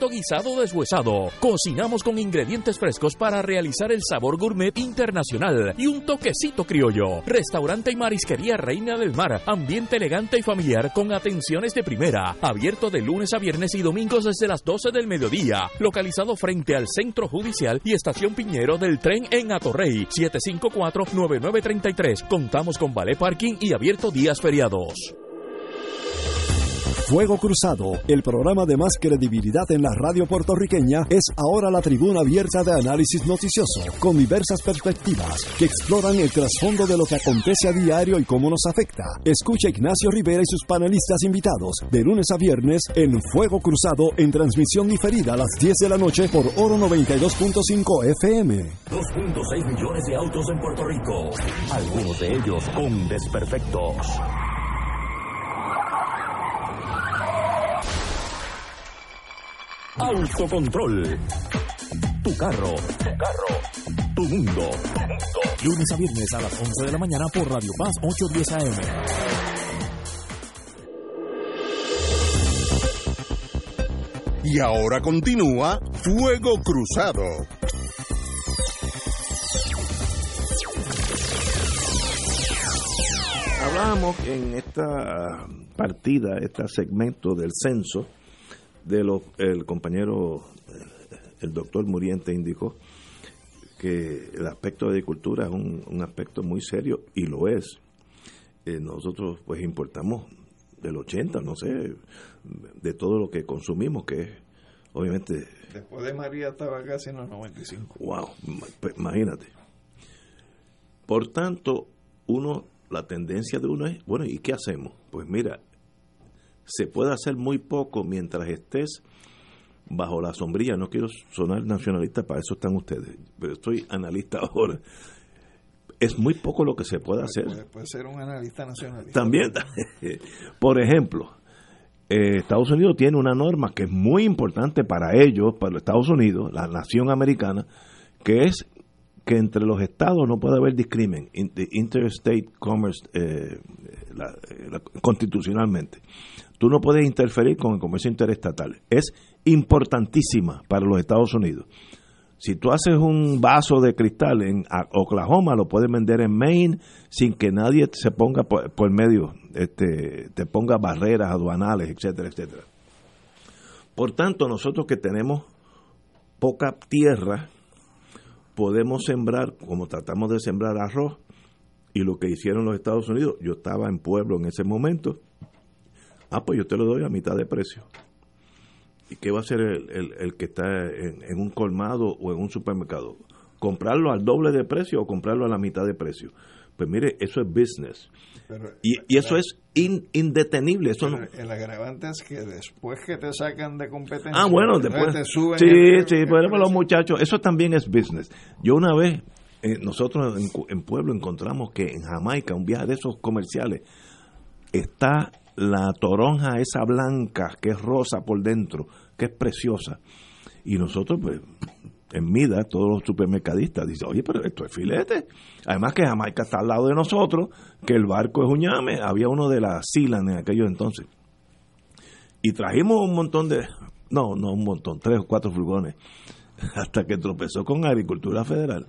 guisado deshuesado. Cocinamos con ingredientes frescos para realizar el sabor gourmet internacional y un toquecito criollo. Restaurante y marisquería Reina del Mar. Ambiente elegante y familiar con atenciones de primera. Abierto de lunes a viernes y domingos desde las 12 del mediodía. Localizado frente al Centro Judicial y Estación Piñero del tren en Atorrey. 754-9933. Contamos con ballet parking y abierto días feriados. Fuego Cruzado, el programa de más credibilidad en la radio puertorriqueña, es ahora la tribuna abierta de análisis noticioso, con diversas perspectivas que exploran el trasfondo de lo que acontece a diario y cómo nos afecta. Escucha Ignacio Rivera y sus panelistas invitados de lunes a viernes en Fuego Cruzado en transmisión diferida a las 10 de la noche por Oro 92.5 FM. 2.6 millones de autos en Puerto Rico, algunos de ellos con desperfectos. Autocontrol. Tu carro. Tu carro. Tu mundo. Lunes a viernes a las 11 de la mañana por Radio Paz 810 AM. Y ahora continúa Fuego Cruzado. Hablábamos en esta partida, este segmento del censo, de lo el compañero, el doctor Muriente indicó que el aspecto de agricultura es un, un aspecto muy serio y lo es. Eh, nosotros pues importamos del 80, no sé, de todo lo que consumimos, que es obviamente... Después de María estaba casi en los 95. Wow, pues, imagínate. Por tanto, uno, la tendencia de uno es, bueno, ¿y qué hacemos? Pues mira, se puede hacer muy poco mientras estés bajo la sombrilla. No quiero sonar nacionalista, para eso están ustedes, pero estoy analista ahora. Es muy poco lo que se puede hacer. Puede, puede ser un analista nacionalista. También, por ejemplo, eh, Estados Unidos tiene una norma que es muy importante para ellos, para los Estados Unidos, la nación americana, que es que entre los estados no puede haber discrimen, interstate commerce, eh, la- la- constitucionalmente. Tú no puedes interferir con el comercio interestatal. Es importantísima para los Estados Unidos. Si tú haces un vaso de cristal en Oklahoma, lo puedes vender en Maine sin que nadie se ponga por, por medio, este, te ponga barreras aduanales, etcétera, etcétera. Por tanto, nosotros que tenemos poca tierra, podemos sembrar, como tratamos de sembrar arroz, y lo que hicieron los Estados Unidos, yo estaba en pueblo en ese momento, ah, pues yo te lo doy a mitad de precio. ¿Y qué va a hacer el, el- el que está en, en un colmado o en un supermercado? ¿Comprarlo al doble de precio o comprarlo a la mitad de precio? Pues mire, eso es business. Pero, Y, y eso es in- indetenible. Eso no, pero el agravante es que después que te sacan de competencia, Ah, bueno, después. te suben sí, el- sí, bueno, precio. los muchachos, eso también es business. Yo una vez, eh, nosotros en Pueblo encontramos que en Jamaica, un viaje de esos comerciales, está la toronja esa blanca, que es rosa por dentro, que es preciosa. Y nosotros, pues, en Mida, todos los supermercadistas dicen, oye, pero esto es filete. Además que Jamaica está al lado de nosotros, que el barco es Uñame, había uno de la Silan en aquellos entonces. Y trajimos un montón de, no, no un montón, tres o cuatro furgones, hasta que tropezó con Agricultura Federal.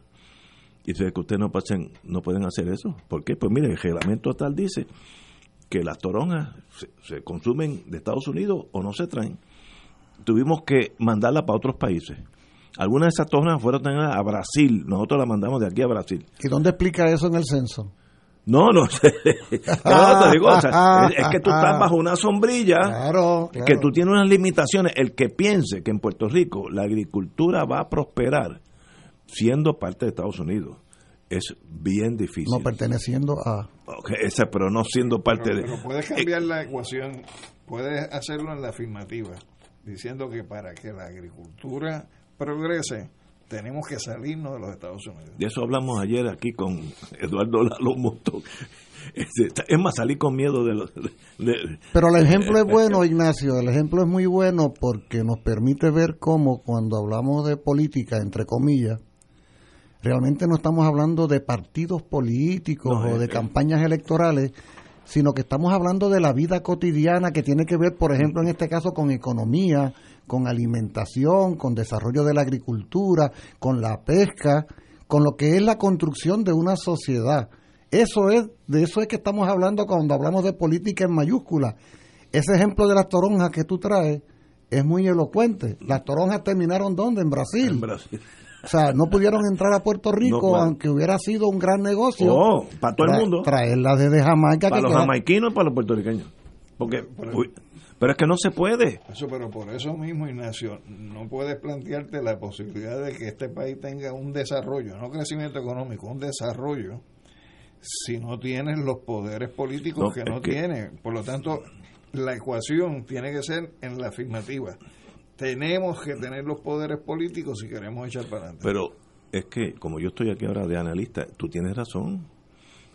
Y dice que ustedes no, pasen, no pueden hacer eso. ¿Por qué? Pues mire, el reglamento tal dice que las toronjas se, se consumen de Estados Unidos o no se traen. Tuvimos que mandarlas para otros países. Algunas de esas toronjas fueron a Brasil. Nosotros las mandamos de aquí a Brasil. ¿Y dónde explica eso en el censo? No, no sé. No, te digo, o sea, es, es que tú estás bajo una sombrilla Claro, claro. que tú tienes unas limitaciones. El que piense que en Puerto Rico la agricultura va a prosperar siendo parte de Estados Unidos es bien difícil. No perteneciendo a... Esa, pero no siendo parte pero, de... pero puedes cambiar la ecuación, puedes hacerlo en la afirmativa, diciendo que para que la agricultura progrese, tenemos que salirnos de los Estados Unidos. De eso hablamos ayer aquí con Eduardo Lalo Moto. Es más, salí con miedo de los... de- Pero el ejemplo es bueno, Ignacio, el ejemplo es muy bueno porque nos permite ver cómo cuando hablamos de política, entre comillas, realmente no estamos hablando de partidos políticos No, o de eh, campañas electorales, sino que estamos hablando de la vida cotidiana que tiene que ver, por ejemplo, en este caso con economía, con alimentación, con desarrollo de la agricultura, con la pesca, con lo que es la construcción de una sociedad. Eso es, de eso es que estamos hablando cuando hablamos de política en mayúscula. Ese ejemplo de las toronjas que tú traes es muy elocuente. Las toronjas terminaron ¿dónde? En Brasil. en Brasil. O sea, no pudieron entrar a Puerto Rico, No, claro. aunque hubiera sido un gran negocio. Oh, para todo el Tra- mundo. Traerlas desde Jamaica. para que los queda- jamaiquinos y para los puertorriqueños. Porque, uy, Pero es que no se puede. Eso, pero por eso mismo, Ignacio, no puedes plantearte la posibilidad de que este país tenga un desarrollo, no crecimiento económico, un desarrollo, si no tienes los poderes políticos que no tiene. Por lo tanto, la ecuación tiene que ser en la afirmativa. Tenemos que tener los poderes políticos si queremos echar para adelante. Pero es que, como yo estoy aquí ahora de analista, tú tienes razón.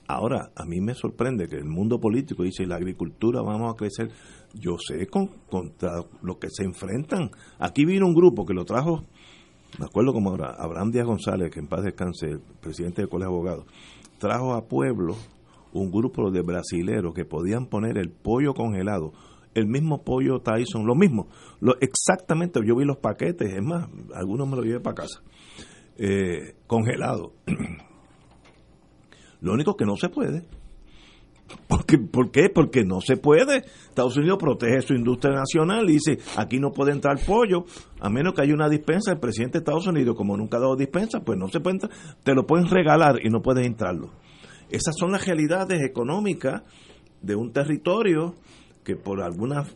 Ahora, a mí me sorprende que el mundo político dice, la agricultura vamos a crecer. Yo sé con, contra lo que se enfrentan. Aquí vino un grupo que lo trajo, me acuerdo como ahora, Abraham Díaz González, que en paz descanse, presidente del Colegio de Abogados, trajo a Pueblo un grupo de brasileros que podían poner el pollo congelado, el mismo pollo Tyson, lo mismo, lo, exactamente, yo vi los paquetes, es más, algunos me lo llevé para casa, eh, congelado. Lo único que no se puede. Porque, ¿Por qué? Porque no se puede. Estados Unidos protege su industria nacional y dice, aquí no puede entrar pollo, a menos que haya una dispensa. El presidente de Estados Unidos, como nunca ha dado dispensa, pues no se puede entrar. Te lo pueden regalar y no puedes entrarlo. Esas son las realidades económicas de un territorio que por algunas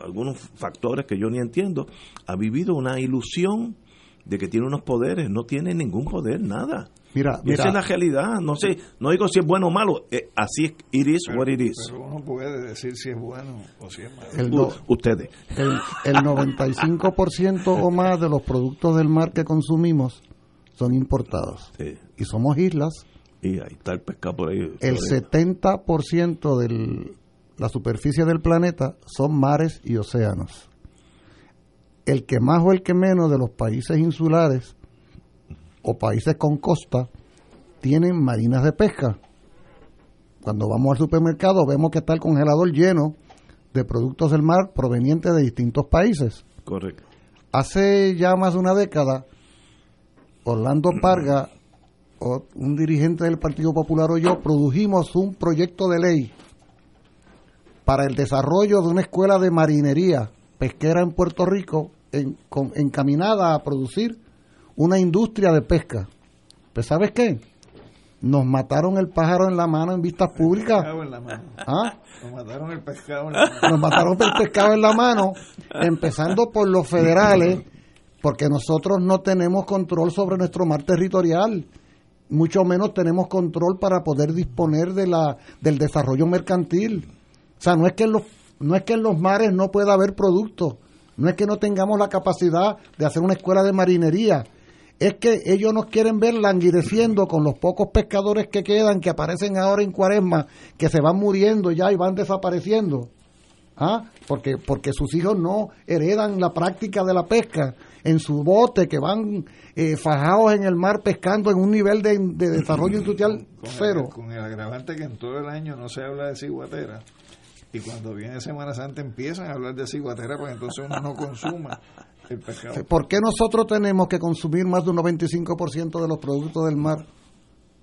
algunos factores que yo ni entiendo, ha vivido una ilusión de que tiene unos poderes, no tiene ningún poder, nada. Mira, y esa es la realidad. No sé, no digo si es bueno o malo. Eh, así es, it is what it is. Pero uno puede decir si es bueno o si es malo. El ustedes. El, el 95% o más de los productos del mar que consumimos son importados. Y somos islas. Y ahí está el pescado por ahí. El 70% de la superficie del planeta son mares y océanos. El que más o el que menos de los países insulares o países con costa tienen marinas de pesca. Cuando vamos al supermercado vemos que está el congelador lleno de productos del mar provenientes de distintos países. Correcto. Hace ya más de una década, Orlando Parga, un dirigente del Partido Popular o yo, produjimos un proyecto de ley para el desarrollo de una escuela de marinería pesquera en Puerto Rico encaminada a producir una industria de pesca. Pues ¿sabes qué? Nos mataron el pájaro en la mano en vistas públicas. ¿Ah? Nos mataron el pescado en la mano. Nos mataron el pescado en la mano, empezando por los federales, porque nosotros no tenemos control sobre nuestro mar territorial. Mucho menos tenemos control para poder disponer de la, del desarrollo mercantil. O sea, no es que en los, no es que en los mares no pueda haber productos, no es que no tengamos la capacidad de hacer una escuela de marinería, es que ellos nos quieren ver languideciendo con los pocos pescadores que quedan, que aparecen ahora en cuaresma, que se van muriendo ya y van desapareciendo. ¿Ah? Porque, porque sus hijos no heredan la práctica de la pesca en su bote, que van eh, fajados en el mar pescando en un nivel de, desarrollo industrial cero. con el agravante que en todo el año no se habla de ciguatera. Y cuando viene Semana Santa empiezan a hablar de ciguatera, pues entonces uno no consuma ¿Por qué nosotros tenemos que consumir más de un 95% de los productos del mar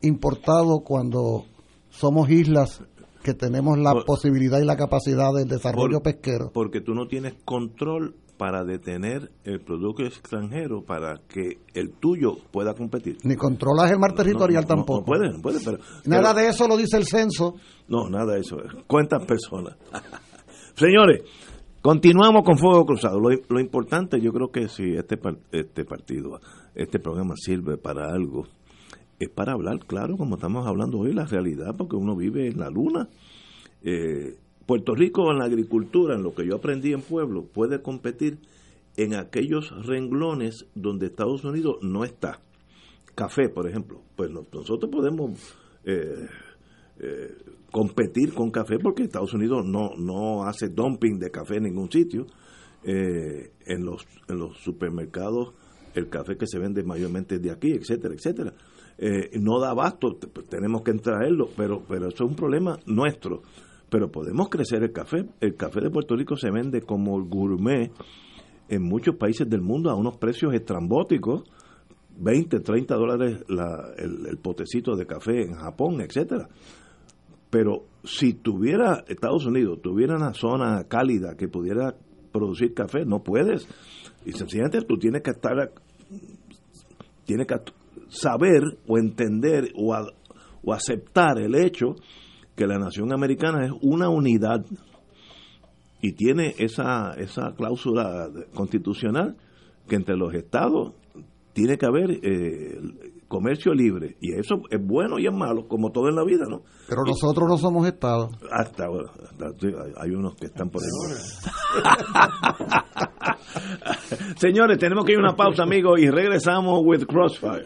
importados cuando somos islas que tenemos la posibilidad y la capacidad del desarrollo pesquero? Porque tú no tienes control para detener el producto extranjero para que el tuyo pueda competir. Ni controlas el mar territorial tampoco. No, puede, puede, pero, nada de eso lo dice el censo. No, nada de eso. ¿Cuántas personas? Señores, Continuamos con Fuego Cruzado. Lo, importante, yo creo que si este, este partido, este programa sirve para algo, es para hablar, claro, como estamos hablando hoy, la realidad, porque uno vive en la luna. Eh, Puerto Rico en la agricultura, en lo que yo aprendí en pueblo, puede competir en aquellos renglones donde Estados Unidos no está. Café, por ejemplo. Pues nosotros podemos eh, eh, competir con café porque Estados Unidos no, no hace dumping de café en ningún sitio. Eh, en, los, en los supermercados el café que se vende mayormente de aquí, etcétera, etcétera. Eh, no da abasto, pues, tenemos que traerlo, pero, pero eso es un problema nuestro. Pero podemos crecer el café. El café de Puerto Rico se vende como gourmet en muchos países del mundo a unos precios estrambóticos, 20, 30 dólares el, potecito de café en Japón, etcétera. Pero si tuviera Estados Unidos, tuviera una zona cálida que pudiera producir café, no puedes. Y sencillamente tú tienes que estar, tienes que saber o entender o, o aceptar el hecho que la nación americana es una unidad y tiene esa, esa cláusula constitucional que entre los estados tiene que haber eh, comercio libre. Y eso es bueno y es malo como todo en la vida no pero nosotros no somos estados. Hasta ahora hay unos que están por ahí. Señores. Tenemos que ir a una pausa amigos y regresamos with Crossfire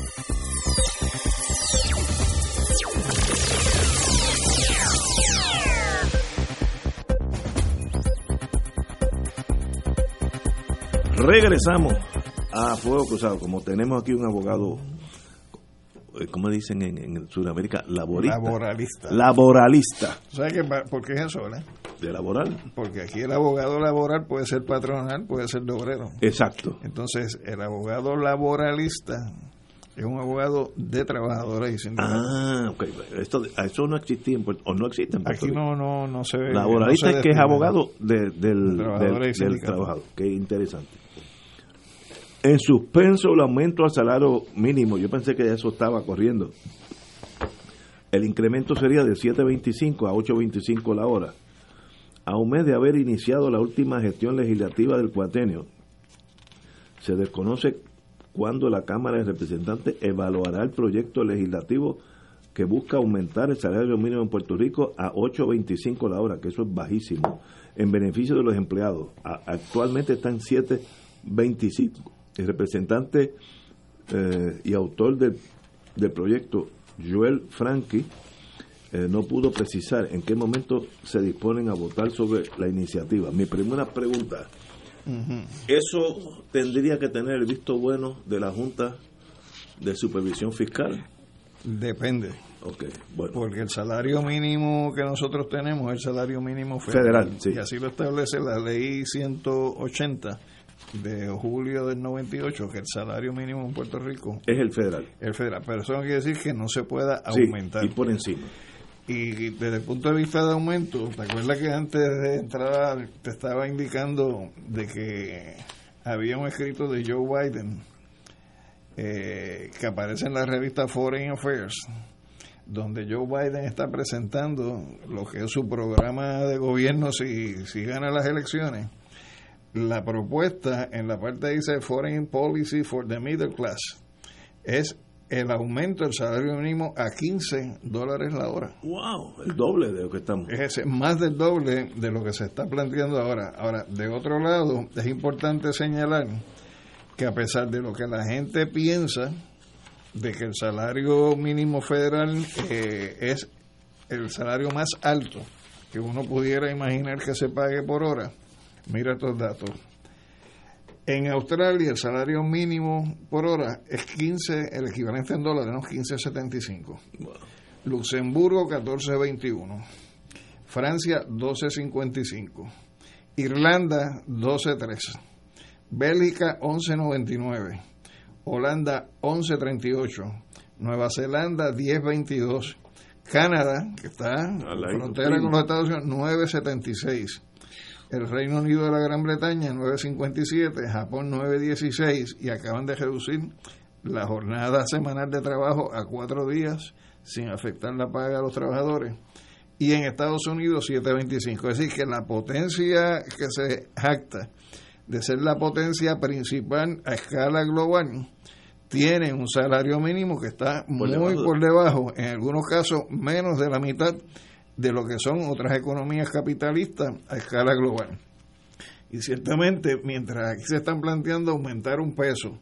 Regresamos a Fuego Cruzado. Como tenemos aquí un abogado, eh, ¿cómo dicen en, en Sudamérica? Laborista. Laboralista. Laboralista. ¿Sabes qué? ¿Por qué es eso, verdad? De laboral. Porque aquí el abogado laboral puede ser patronal, puede ser de obrero. Exacto. Entonces, el abogado laboralista es un abogado de trabajadores y sindicatos. Ah, ok. Esto, eso no existía en Puerto, o no existe en Puerto Aquí no, no, no se ve. Laboralista no se es que es abogado de- del, Trabajadores del- y del trabajador. Qué interesante. En suspenso el aumento al salario mínimo. Yo pensé que eso estaba corriendo. El incremento sería de 7.25 a 8.25 la hora. A un mes de haber iniciado la última gestión legislativa del cuatenio, se desconoce cuándo la Cámara de Representantes evaluará el proyecto legislativo que busca aumentar el salario mínimo en Puerto Rico a 8.25 la hora, que eso es bajísimo, en beneficio de los empleados. Actualmente está en 7.25. El representante eh, y autor del, del proyecto, Joel Franchi, eh, no pudo precisar en qué momento se disponen a votar sobre la iniciativa. Mi primera pregunta, ¿eso tendría que tener el visto bueno de la Junta de Supervisión Fiscal? Depende. Ok, bueno. Porque el salario mínimo que nosotros tenemos es el salario mínimo federal. Federal, sí. Y así lo establece la ley 180 de julio del 98, que el salario mínimo en Puerto Rico Es el federal. es federal. Pero eso no quiere decir que no se pueda Sí, aumentar. y por encima. Y desde el punto de vista de aumento, ¿te acuerdas que antes de entrar te estaba indicando de que había un escrito de Joe Biden eh, que aparece en la revista Foreign Affairs, donde Joe Biden está presentando lo que es su programa de gobierno si, si gana las elecciones. La propuesta en la parte dice Foreign Policy for the Middle Class es el aumento del salario mínimo a 15 dólares la hora. ¡Wow! El doble de lo que estamos. Es más del doble de lo que se está planteando ahora. Ahora, de otro lado, es importante señalar que a pesar de lo que la gente piensa, de que el salario mínimo federal eh, es el salario más alto que uno pudiera imaginar que se pague por hora, mira estos datos. En Australia el salario mínimo por hora es 15, el equivalente en dólares, ¿no? 15.75. Luxemburgo 14.21. Francia 12.55. Irlanda 12.3. Bélgica 11.99. Holanda 11.38. Nueva Zelanda 10.22. Canadá, que está en frontera con los Estados Unidos, 9.76 el Reino Unido de la Gran Bretaña 9.57, Japón 9.16 y acaban de reducir la jornada semanal de trabajo a cuatro días sin afectar la paga a los trabajadores. Y en Estados Unidos 7.25. Es decir, que la potencia que se jacta de ser la potencia principal a escala global tiene un salario mínimo que está muy por debajo, en algunos casos menos de la mitad de lo que son otras economías capitalistas a escala global. Y ciertamente, mientras aquí se están planteando aumentar un peso,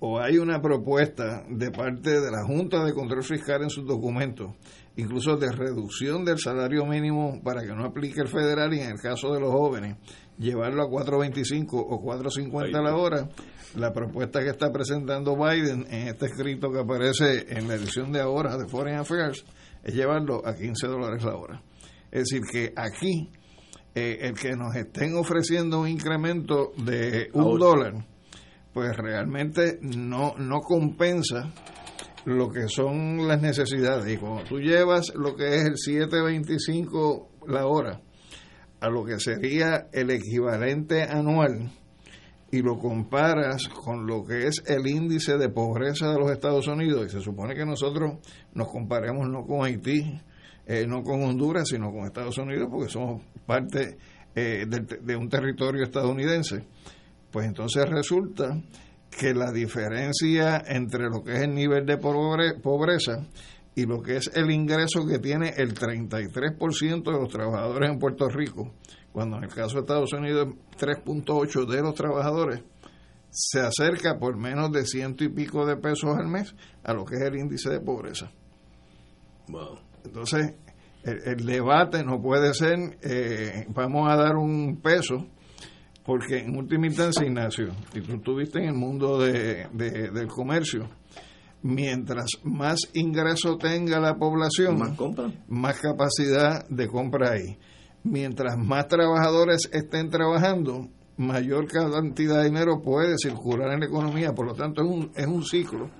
o hay una propuesta de parte de la Junta de Control Fiscal en sus documentos, incluso de reducción del salario mínimo para que no aplique el federal y en el caso de los jóvenes, llevarlo a 4.25 o 4.50 a la hora, la propuesta que está presentando Biden en este escrito que aparece en la edición de ahora de Foreign Affairs, es llevarlo a 15 dólares la hora. Es decir, que aquí eh, el que nos estén ofreciendo un incremento de un dólar, pues realmente no, no compensa lo que son las necesidades. Y cuando tú llevas lo que es el 7.25 la hora a lo que sería el equivalente anual, y lo comparas con lo que es el índice de pobreza de los Estados Unidos, y se supone que nosotros nos comparemos no con Haití, eh, no con Honduras, sino con Estados Unidos, porque somos parte eh, de, un territorio estadounidense, pues entonces resulta que la diferencia entre lo que es el nivel de pobreza y lo que es el ingreso que tiene el 33% de los trabajadores en Puerto Rico cuando en el caso de Estados Unidos 3.8 de los trabajadores se acerca por menos de ciento y pico de pesos al mes a lo que es el índice de pobreza. Entonces, el, debate no puede ser, eh, vamos a dar un peso, porque en última instancia, Ignacio, y tú estuviste en el mundo de, del comercio, mientras más ingreso tenga la población, más, más capacidad de compra hay mientras más trabajadores estén trabajando, mayor cantidad de dinero puede circular en la economía. Por lo tanto, es un, es un ciclo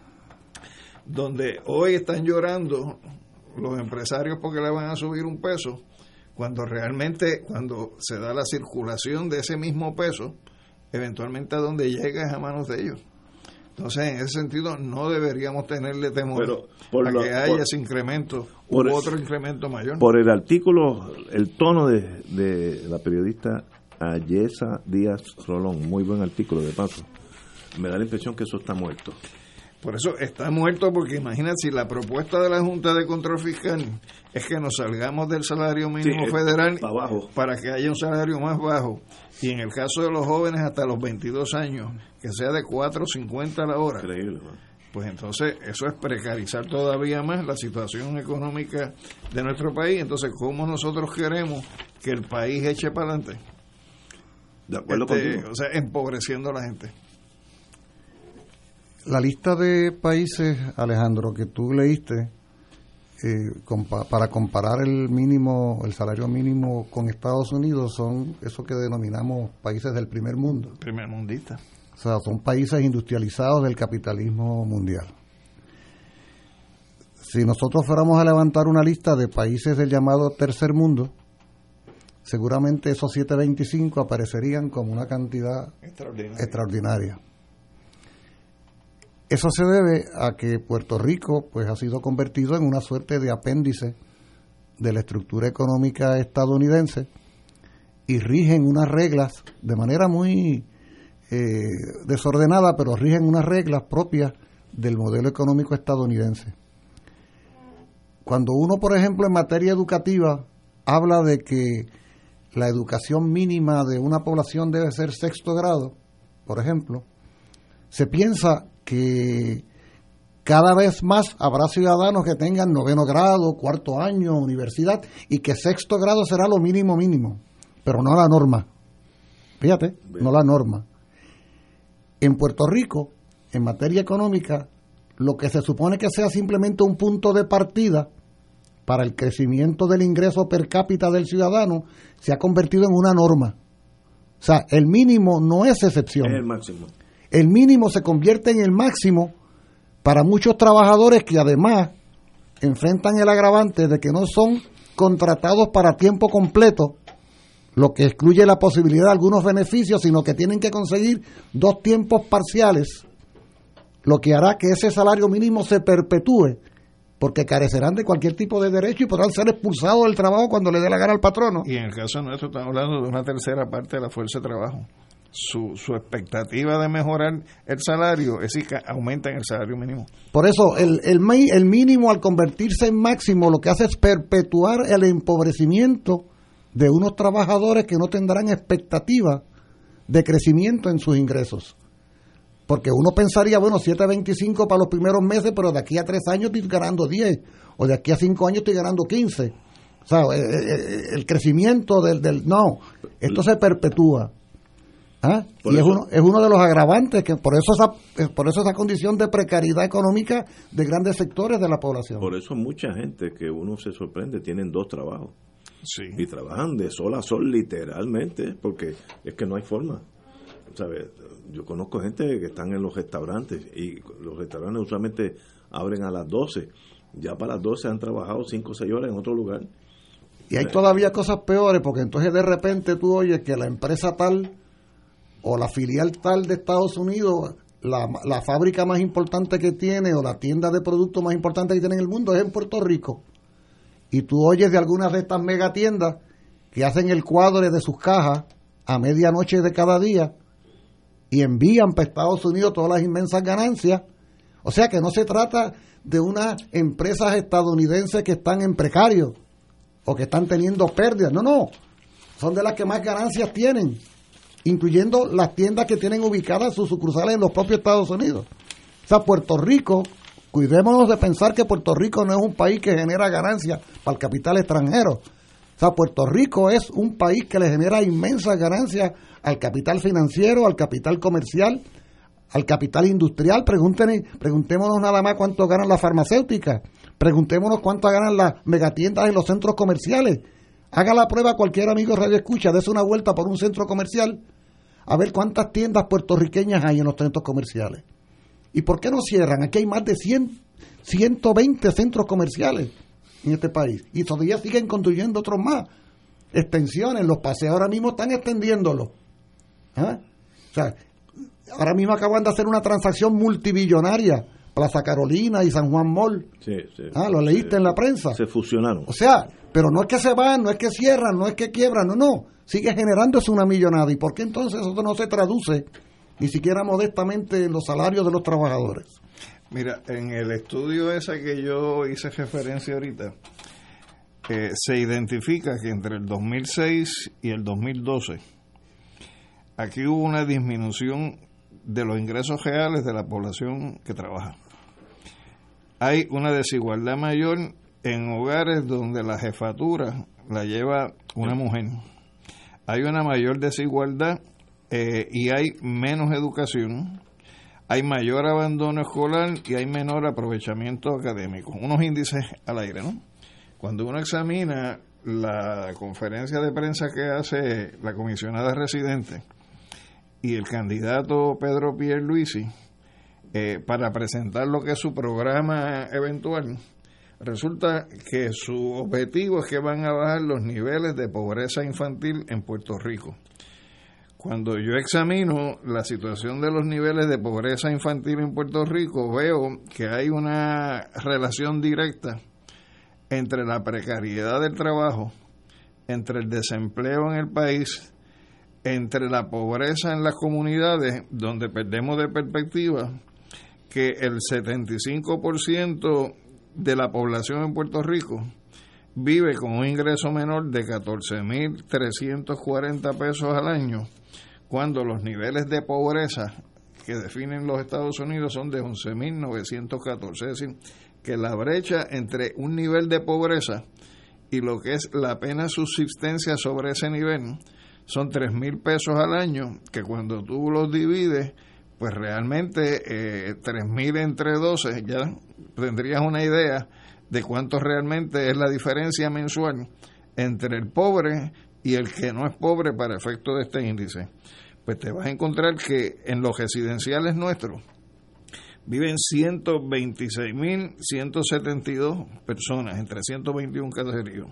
donde hoy están llorando los empresarios porque le van a subir un peso, cuando realmente, cuando se da la circulación de ese mismo peso, eventualmente a donde llega es a manos de ellos. Entonces, en ese sentido, no deberíamos tenerle temor a que haya ese incremento u otro incremento mayor. Por el artículo, el tono de, de la periodista Ayesa Díaz Rolón, muy buen artículo de paso, me da la impresión que eso está muerto. Por eso está muerto porque imagínate si la propuesta de la Junta de Control Fiscal es que nos salgamos del salario mínimo federal para que haya un salario más bajo y en el caso de los jóvenes hasta los 22 años que sea de 4.50 a la hora. Pues entonces eso es precarizar todavía más la situación económica de nuestro país. Entonces, ¿cómo nosotros queremos que el país eche para adelante? De acuerdo este, O sea, empobreciendo a la gente. La lista de países, Alejandro, que tú leíste, eh, para comparar el mínimo, el salario mínimo con Estados Unidos, son eso que denominamos países del primer mundo. Primer mundista. O sea, son países industrializados del capitalismo mundial. si nosotros fuéramos a levantar una lista de países del llamado tercer mundo, seguramente esos 725 aparecerían como una cantidad extraordinaria. Eso se debe a que Puerto Rico pues ha sido convertido en una suerte de apéndice de la estructura económica estadounidense y rigen unas reglas de manera muy eh, desordenada, pero rigen unas reglas propias del modelo económico estadounidense. Cuando uno, por ejemplo, en materia educativa habla de que la educación mínima de una población debe ser sexto grado, por ejemplo, se piensa que cada vez más habrá ciudadanos que tengan noveno grado, cuarto año, universidad, y que sexto grado será lo mínimo mínimo, pero no la norma. Fíjate, no la norma. En Puerto Rico, en materia económica, lo que se supone que sea simplemente un punto de partida para el crecimiento del ingreso per cápita del ciudadano se ha convertido en una norma. O sea, el mínimo no es excepción. Es el máximo. El mínimo se convierte en el máximo para muchos trabajadores que además enfrentan el agravante de que no son contratados para tiempo completo, lo que excluye la posibilidad de algunos beneficios, sino que tienen que conseguir dos tiempos parciales, lo que hará que ese salario mínimo se perpetúe, porque carecerán de cualquier tipo de derecho y podrán ser expulsados del trabajo cuando le dé la gana al patrono. Y en el caso nuestro estamos hablando de una tercera parte de la fuerza de trabajo. Su, su expectativa de mejorar el salario es ca- aumentan el salario mínimo. Por eso, el, el, el mínimo al convertirse en máximo lo que hace es perpetuar el empobrecimiento de unos trabajadores que no tendrán expectativa de crecimiento en sus ingresos. Porque uno pensaría, bueno, 7.25 para los primeros meses, pero de aquí a tres años estoy ganando 10, o de aquí a cinco años estoy ganando 15. O sea, eh, eh, el crecimiento del, del... No, esto se perpetúa. ¿Ah? Y es uno, es uno de los agravantes, que por eso, esa, eh, por eso esa condición de precariedad económica de grandes sectores de la población. Por eso mucha gente que uno se sorprende tienen dos trabajos. Sí. Y trabajan de sol a sol literalmente, porque es que no hay forma. ¿Sabes? Yo conozco gente que están en los restaurantes y los restaurantes usualmente abren a las 12. Ya para las 12 han trabajado 5 o 6 horas en otro lugar. Y hay todavía cosas peores, porque entonces de repente tú oyes que la empresa tal o la filial tal de Estados Unidos, la, la fábrica más importante que tiene o la tienda de productos más importante que tiene en el mundo es en Puerto Rico. Y tú oyes de algunas de estas megatiendas que hacen el cuadre de sus cajas a medianoche de cada día y envían para Estados Unidos todas las inmensas ganancias. O sea que no se trata de unas empresas estadounidenses que están en precario o que están teniendo pérdidas. No, no. Son de las que más ganancias tienen, incluyendo las tiendas que tienen ubicadas sus sucursales en los propios Estados Unidos. O sea, Puerto Rico, cuidémonos de pensar que Puerto Rico no es un país que genera ganancias para el capital extranjero. O sea, Puerto Rico es un país que le genera inmensas ganancias al capital financiero, al capital comercial, al capital industrial. Pregúntenos, preguntémonos nada más cuánto ganan las farmacéuticas. Preguntémonos cuánto ganan las megatiendas en los centros comerciales. Haga la prueba cualquier amigo radio escucha, dése una vuelta por un centro comercial a ver cuántas tiendas puertorriqueñas hay en los centros comerciales. ¿Y por qué no cierran? Aquí hay más de 100, 120 centros comerciales en este país y todavía siguen construyendo otros más. Extensiones, los paseos ahora mismo están extendiéndolos. ¿Ah? Ahora mismo acaban de hacer una transacción multibillonaria, Plaza Carolina y San Juan Mall. Sí, sí. Ah, lo leíste en la prensa. Se fusionaron. O sea, pero no es que se van, no es que cierran, no es que quiebran, no, no. Sigue generándose una millonada. ¿Y por qué entonces eso no se traduce ni siquiera modestamente en los salarios de los trabajadores? Mira, en el estudio ese que yo hice referencia ahorita, eh, se identifica que entre el 2006 y el 2012, aquí hubo una disminución de los ingresos reales de la población que trabaja. Hay una desigualdad mayor en hogares donde la jefatura la lleva una mujer. Hay una mayor desigualdad eh, y hay menos educación, hay mayor abandono escolar y hay menor aprovechamiento académico. Unos índices al aire, ¿no? Cuando uno examina la conferencia de prensa que hace la comisionada residente y el candidato Pedro Pierluisi eh, para presentar lo que es su programa eventual, Resulta que su objetivo es que van a bajar los niveles de pobreza infantil en Puerto Rico. Cuando yo examino la situación de los niveles de pobreza infantil en Puerto Rico, veo que hay una relación directa entre la precariedad del trabajo, entre el desempleo en el país, entre la pobreza en las comunidades, donde perdemos de perspectiva que el 75% de la población en Puerto Rico vive con un ingreso menor de 14.340 pesos al año, cuando los niveles de pobreza que definen los Estados Unidos son de 11.914. Es decir, que la brecha entre un nivel de pobreza y lo que es la pena subsistencia sobre ese nivel son 3.000 pesos al año, que cuando tú los divides, pues realmente eh, 3.000 entre 12, ya tendrías una idea de cuánto realmente es la diferencia mensual entre el pobre y el que no es pobre para efecto de este índice. Pues te vas a encontrar que en los residenciales nuestros viven 126.172 personas, entre 121 caseríos.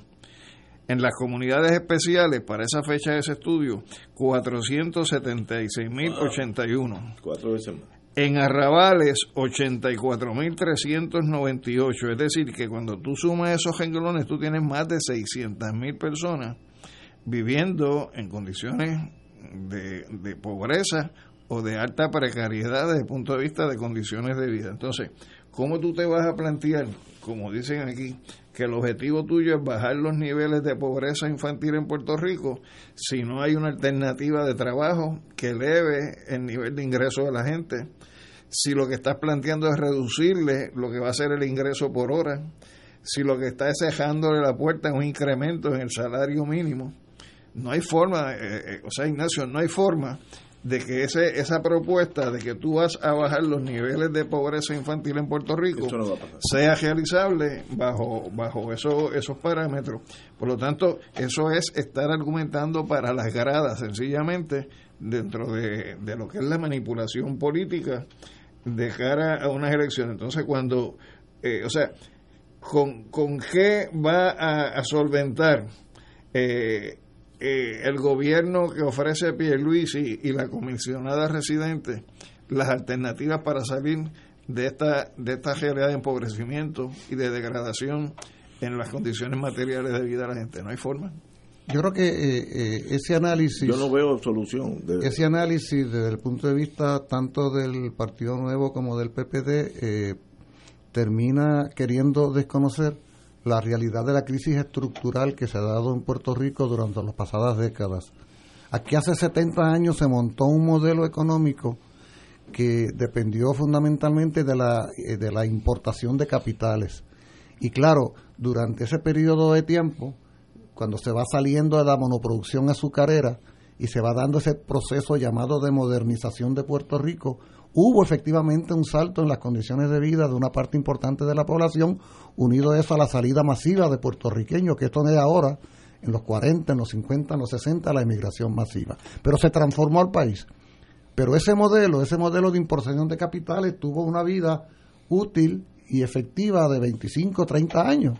En las comunidades especiales, para esa fecha de ese estudio, 476.081. Cuatro veces más. En arrabales, 84.398. Es decir, que cuando tú sumas esos renglones, tú tienes más de 600.000 personas viviendo en condiciones de, de pobreza o de alta precariedad desde el punto de vista de condiciones de vida. Entonces, ¿cómo tú te vas a plantear, como dicen aquí, que el objetivo tuyo es bajar los niveles de pobreza infantil en Puerto Rico si no hay una alternativa de trabajo que eleve el nivel de ingreso de la gente? Si lo que estás planteando es reducirle lo que va a ser el ingreso por hora, si lo que está es la puerta es un incremento en el salario mínimo, no hay forma, eh, eh, o sea, Ignacio, no hay forma de que ese, esa propuesta de que tú vas a bajar los niveles de pobreza infantil en Puerto Rico no sea realizable bajo, bajo eso, esos parámetros. Por lo tanto, eso es estar argumentando para las gradas, sencillamente, dentro de, de lo que es la manipulación política de cara a unas elecciones. Entonces, cuando, eh, o sea, ¿con, ¿con qué va a, a solventar eh, eh, el gobierno que ofrece Pierluisi y la comisionada residente las alternativas para salir de esta de esta realidad de empobrecimiento y de degradación en las condiciones materiales de vida de la gente no hay forma Yo creo que eh, eh, ese análisis... Yo no veo solución. de- Ese análisis desde el punto de vista tanto del Partido Nuevo como del PPD eh, termina queriendo desconocer la realidad de la crisis estructural que se ha dado en Puerto Rico durante las pasadas décadas. Aquí hace 70 años se montó un modelo económico que dependió fundamentalmente de la, eh, de la importación de capitales. Y claro, durante ese periodo de tiempo, cuando se va saliendo de la monoproducción azucarera y se va dando ese proceso llamado de modernización de Puerto Rico, hubo efectivamente un salto en las condiciones de vida de una parte importante de la población, unido eso a la salida masiva de puertorriqueños, que esto no es ahora, en los 40, en los 50, en los 60, la emigración masiva. Pero se transformó el país. Pero ese modelo, ese modelo de importación de capitales tuvo una vida útil y efectiva de 25, 30 años.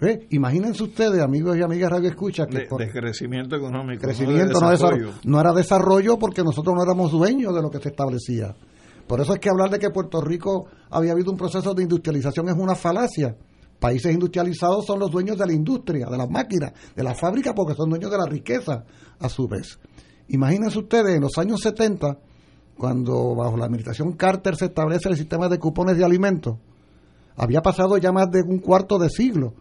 ¿Ve? Imagínense ustedes, amigos y amigas Radio Escucha, que de, por de crecimiento económico de crecimiento no, desarrollo. desarrollo. no era desarrollo porque nosotros no éramos dueños de lo que se establecía. Por eso es que hablar de que Puerto Rico había habido un proceso de industrialización es una falacia. Países industrializados son los dueños de la industria, de las máquinas, de las fábricas, porque son dueños de la riqueza a su vez. Imagínense ustedes, en los años 70, cuando bajo la administración Carter se establece el sistema de cupones de alimentos, había pasado ya más de un cuarto de siglo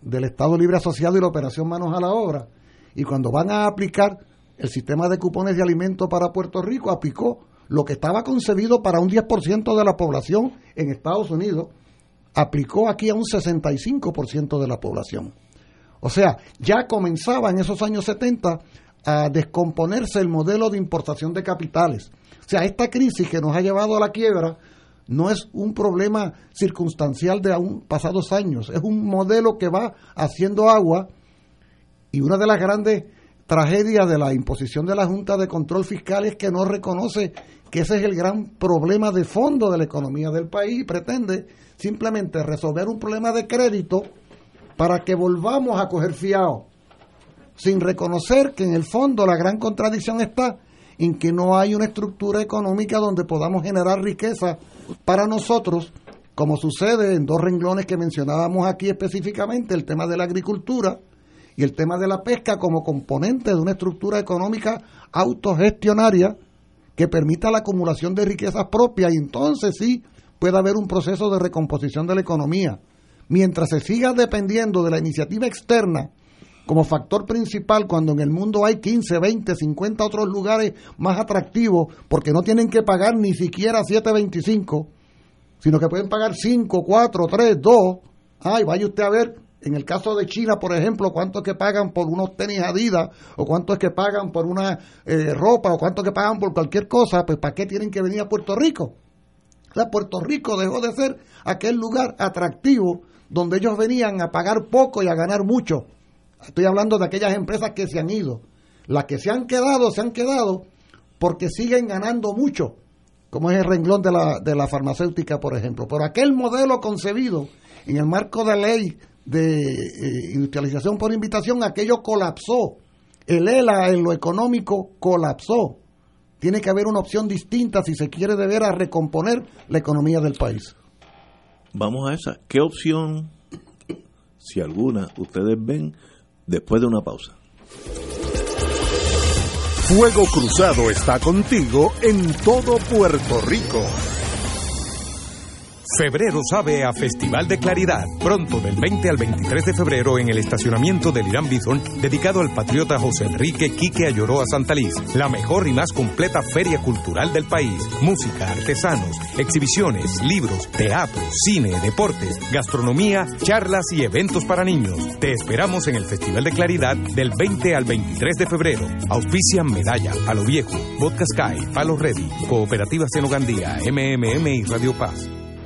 del Estado Libre Asociado y la operación Manos a la Obra. Y cuando van a aplicar el sistema de cupones de alimentos para Puerto Rico, aplicó lo que estaba concebido para un 10% de la población en Estados Unidos, aplicó aquí a un 65% de la población. O sea, ya comenzaba en esos años 70 a descomponerse el modelo de importación de capitales. O sea, esta crisis que nos ha llevado a la quiebra no es un problema circunstancial de aún pasados años, es un modelo que va haciendo agua y una de las grandes tragedia de la imposición de la Junta de Control Fiscal es que no reconoce que ese es el gran problema de fondo de la economía del país y pretende simplemente resolver un problema de crédito para que volvamos a coger fiado, sin reconocer que en el fondo la gran contradicción está en que no hay una estructura económica donde podamos generar riqueza para nosotros, como sucede en dos renglones que mencionábamos aquí específicamente, el tema de la agricultura y el tema de la pesca como componente de una estructura económica autogestionaria que permita la acumulación de riquezas propias y entonces sí puede haber un proceso de recomposición de la economía. Mientras se siga dependiendo de la iniciativa externa como factor principal cuando en el mundo hay 15, 20, 50 otros lugares más atractivos porque no tienen que pagar ni siquiera 7.25, sino que pueden pagar 5, 4, 3, 2. Ay, vaya usted a ver en el caso de China, por ejemplo, cuánto es que pagan por unos tenis Adidas, o cuánto es que pagan por una eh, ropa, o cuánto es que pagan por cualquier cosa, pues ¿para qué tienen que venir a Puerto Rico? O Puerto Rico dejó de ser aquel lugar atractivo donde ellos venían a pagar poco y a ganar mucho. Estoy hablando de aquellas empresas que se han ido. Las que se han quedado, se han quedado porque siguen ganando mucho, como es el renglón de la, de la farmacéutica, por ejemplo. Por aquel modelo concebido en el marco de ley de eh, industrialización por invitación, aquello colapsó. El ELA en lo económico colapsó. Tiene que haber una opción distinta si se quiere deber a recomponer la economía del país. Vamos a esa. ¿Qué opción, si alguna, ustedes ven después de una pausa? Fuego Cruzado está contigo en todo Puerto Rico. Febrero sabe a Festival de Claridad. Pronto, del 20 al 23 de febrero, en el estacionamiento del Irán Bithorn, dedicado al patriota José Enrique Quique Ayoroa Santaliz. La mejor y más completa feria cultural del país. Música, artesanos, exhibiciones, libros, teatro, cine, deportes, gastronomía, charlas y eventos para niños. Te esperamos en el Festival de Claridad del 20 al 23 de febrero. Auspician Medalla, Palo Viejo, Vodka Sky, Palo Ready, Cooperativa Senogandía, MMM y Radio Paz.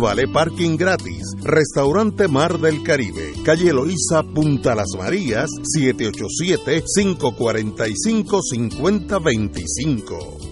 vale parking gratis. Restaurante Mar del Caribe, calle Eloísa, Punta Las Marías, 787-545-5025.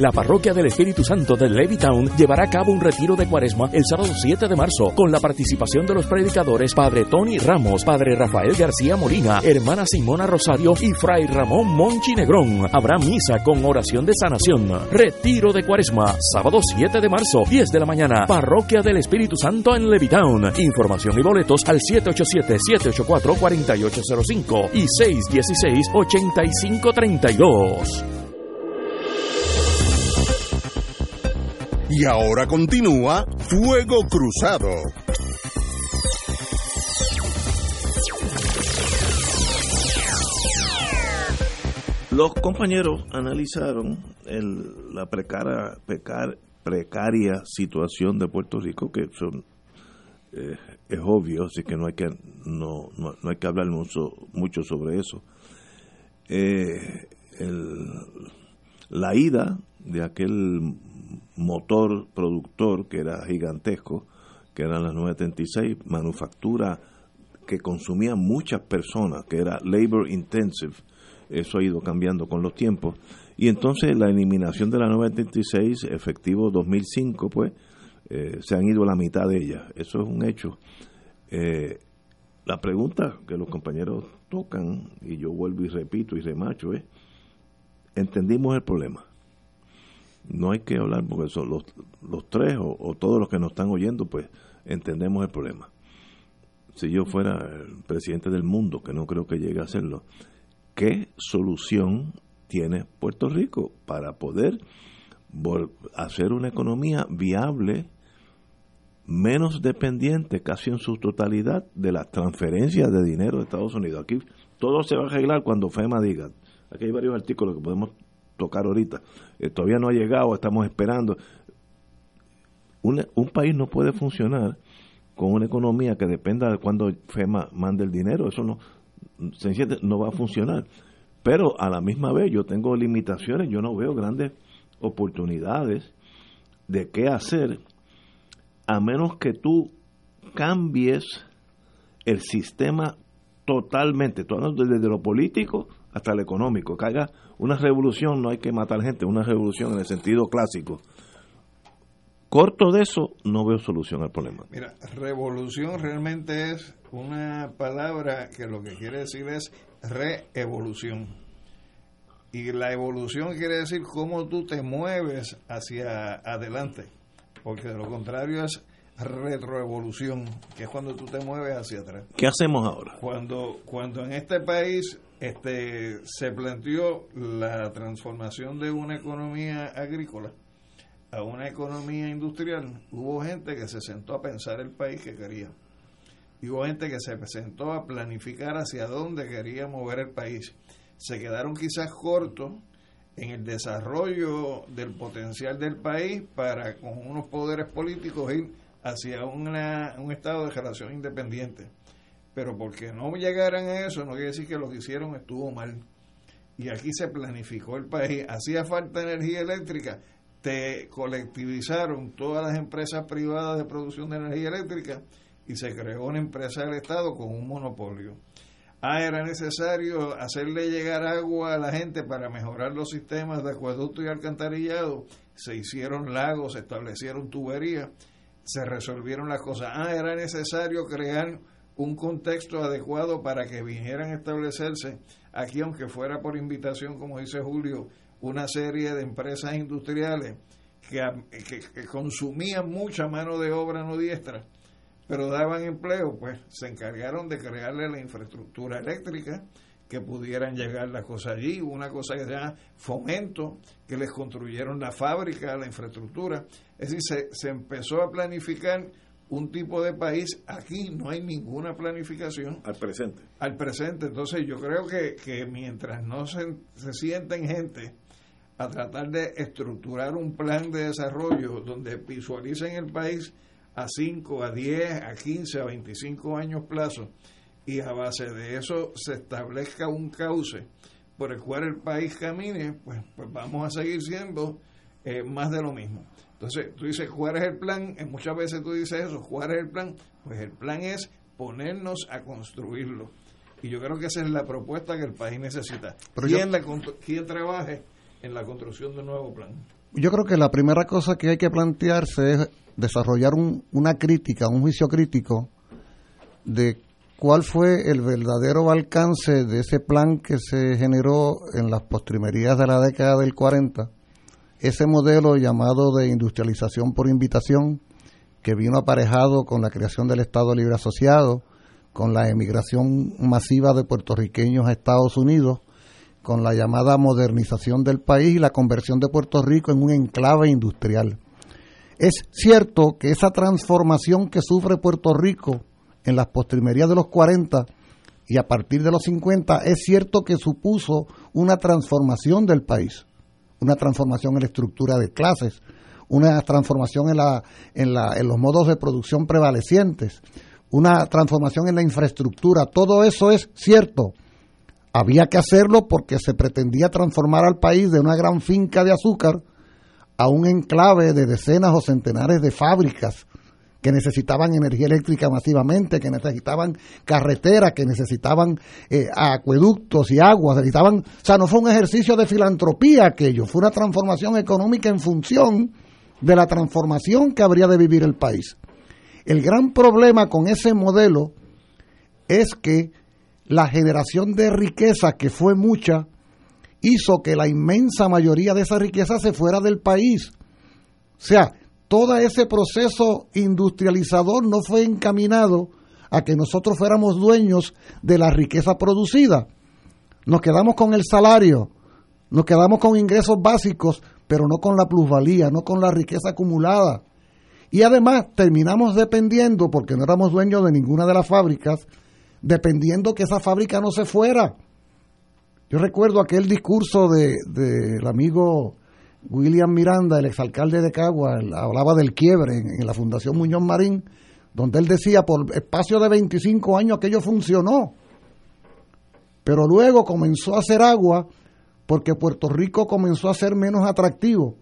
La parroquia del Espíritu Santo de Levittown llevará a cabo un retiro de cuaresma el sábado 7 de marzo con la participación de los predicadores Padre Tony Ramos, Padre Rafael García Molina, Hermana Simona Rosario y Fray Ramón Monchi Negrón. Habrá misa con oración de sanación. Retiro de cuaresma, sábado 7 de marzo, 10 de la mañana, parroquia del Espíritu Santo en Levittown. Información y boletos al 787-784-4805 y 616-8532. Y ahora continúa Fuego Cruzado. Los compañeros analizaron la precara- precar- precaria situación de Puerto Rico, que eh, es obvio, así que no hay que, no, no, hay que hablar mucho, mucho sobre eso. Eh, la ida de aquel motor productor que era gigantesco, que eran las 936, manufactura que consumía muchas personas, que era labor intensive, eso ha ido cambiando con los tiempos, y entonces la eliminación de la 936, efectivo 2005, pues, eh, se han ido la mitad de ellas, eso es un hecho. Eh, la pregunta que los compañeros tocan, y yo vuelvo y repito y remacho, es, entendimos el problema. No hay que hablar porque son los, los tres o, todos los que nos están oyendo, pues entendemos el problema. Si yo fuera el presidente del mundo, que no creo que llegue a serlo, ¿qué solución tiene Puerto Rico para poder hacer una economía viable, menos dependiente casi en su totalidad de las transferencias de dinero de Estados Unidos? Aquí todo se va a arreglar cuando FEMA diga. Aquí hay varios artículos que podemos tocar ahorita. Eh, todavía no ha llegado, estamos esperando. Un, un país no puede funcionar con una economía que dependa de cuando FEMA mande el dinero. Eso no, sencillamente no va a funcionar. Pero a la misma vez yo tengo limitaciones, yo no veo grandes oportunidades de qué hacer a menos que tú cambies el sistema totalmente, desde lo político hasta lo económico, que haga una revolución, no hay que matar gente, una revolución en el sentido clásico. Corto de eso, no veo solución al problema. Mira, revolución realmente es una palabra que lo que quiere decir es reevolución. Y la evolución quiere decir cómo tú te mueves hacia adelante, porque de lo contrario es retroevolución, que es cuando tú te mueves hacia atrás. ¿Qué hacemos ahora? Cuando, cuando en este país este, se planteó la transformación de una economía agrícola a una economía industrial, hubo gente que se sentó a pensar el país que quería. Y hubo gente que se sentó a planificar hacia dónde quería mover el país. Se quedaron quizás cortos en el desarrollo del potencial del país para con unos poderes políticos ir hacia una, un estado de relación independiente. Pero porque no llegaran a eso, no quiere decir que lo que hicieron estuvo mal. Y aquí se planificó el país. Hacía falta energía eléctrica, te colectivizaron todas las empresas privadas de producción de energía eléctrica y se creó una empresa del Estado con un monopolio. Ah, era necesario hacerle llegar agua a la gente para mejorar los sistemas de acueducto y alcantarillado. Se hicieron lagos, se establecieron tuberías, se resolvieron las cosas. Ah, era necesario crear un contexto adecuado para que vinieran a establecerse aquí, aunque fuera por invitación, como dice Julio, una serie de empresas industriales que, que, consumían mucha mano de obra no diestra pero daban empleo, pues se encargaron de crearle la infraestructura eléctrica que pudieran llegar las cosas allí, una cosa que se llama fomento, que les construyeron la fábrica, la infraestructura, es decir, se, se empezó a planificar un tipo de país, aquí no hay ninguna planificación. Al presente. Al presente, entonces yo creo que, que mientras no se, se sienten gente a tratar de estructurar un plan de desarrollo donde visualicen el país, a 5, a 10, a 15, a 25 años plazo y a base de eso se establezca un cauce por el cual el país camine, pues, pues vamos a seguir siendo eh, más de lo mismo. Entonces, tú dices, ¿cuál es el plan? Eh, muchas veces tú dices eso, ¿cuál es el plan? Pues el plan es ponernos a construirlo. Y yo creo que esa es la propuesta que el país necesita. Pero ¿Quién, yo- la constru- ¿Quién trabaje en la construcción de un nuevo plan? Yo creo que la primera cosa que hay que plantearse es desarrollar un- una crítica, un juicio crítico de cuál fue el verdadero alcance de ese plan que se generó en las postrimerías de la década del 40, ese modelo llamado de industrialización por invitación, que vino aparejado con la creación del Estado Libre Asociado, con la emigración masiva de puertorriqueños a Estados Unidos, con la llamada modernización del país y la conversión de Puerto Rico en un enclave industrial. Es cierto que esa transformación que sufre Puerto Rico en las postrimerías de los 40 y a partir de los 50, es cierto que supuso una transformación del país, una transformación en la estructura de clases, una transformación en, la, en, la, en los modos de producción prevalecientes, una transformación en la infraestructura, todo eso es cierto. Había que hacerlo porque se pretendía transformar al país de una gran finca de azúcar a un enclave de decenas o centenares de fábricas que necesitaban energía eléctrica masivamente, que necesitaban carreteras, que necesitaban eh, acueductos y aguas, necesitaban, o sea, no fue un ejercicio de filantropía aquello, fue una transformación económica en función de la transformación que habría de vivir el país. El gran problema con ese modelo es que la generación de riqueza, que fue mucha, hizo que la inmensa mayoría de esa riqueza se fuera del país. O sea, todo ese proceso industrializador no fue encaminado a que nosotros fuéramos dueños de la riqueza producida. Nos quedamos con el salario, nos quedamos con ingresos básicos, pero no con la plusvalía, no con la riqueza acumulada. Y además terminamos dependiendo, porque no éramos dueños de ninguna de las fábricas, dependiendo que esa fábrica no se fuera. Yo recuerdo aquel discurso del de, amigo William Miranda, el exalcalde de Cagua, hablaba del quiebre en, en, la Fundación Muñoz Marín, donde él decía, por espacio de 25 años aquello funcionó, pero luego comenzó a hacer agua porque Puerto Rico comenzó a ser menos atractivo,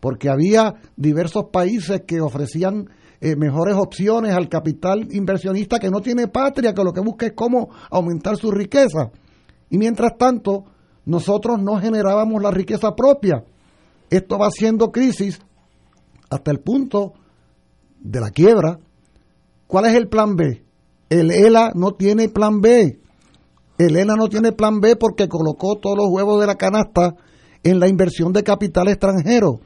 porque había diversos países que ofrecían eh, mejores opciones al capital inversionista que no tiene patria, que lo que busca es cómo aumentar su riqueza. Y mientras tanto, nosotros no generábamos la riqueza propia. Esto va siendo crisis hasta el punto de la quiebra. ¿Cuál es el plan B? El ELA no tiene plan B. El ELA no tiene plan B porque colocó todos los huevos de la canasta en la inversión de capital extranjero.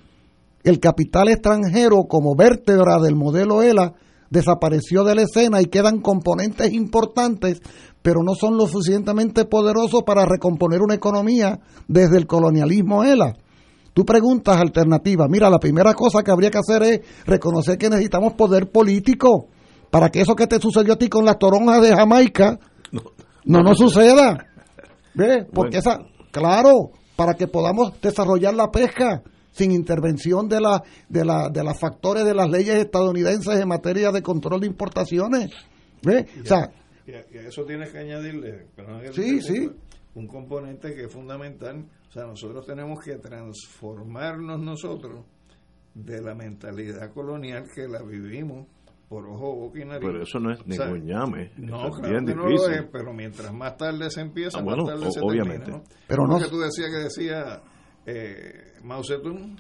El capital extranjero como vértebra del modelo ELA desapareció de la escena y quedan componentes importantes, pero no son lo suficientemente poderosos para recomponer una economía desde el colonialismo ELA. Tú preguntas alternativa. Mira, la primera cosa que habría que hacer es reconocer que necesitamos poder político para que eso que te sucedió a ti con las toronjas de Jamaica no no, no suceda. ¿Ve? Porque esa, claro, para que podamos desarrollar la pesca sin intervención de la de la de los factores de las leyes estadounidenses en materia de control de importaciones. ¿Ve? o sea, y a, eso tienes que añadirle, sí, sí. un componente que es fundamental. O sea, nosotros tenemos que transformarnos nosotros de la mentalidad colonial que la vivimos por ojo, boca y nariz. Pero eso no es ningún llame. No, claro que no lo es, pero mientras más tarde se empieza, ah, más tarde se obviamente. termina. ¿no? Pero no. que tú decías que decía eh, Mao Zedong,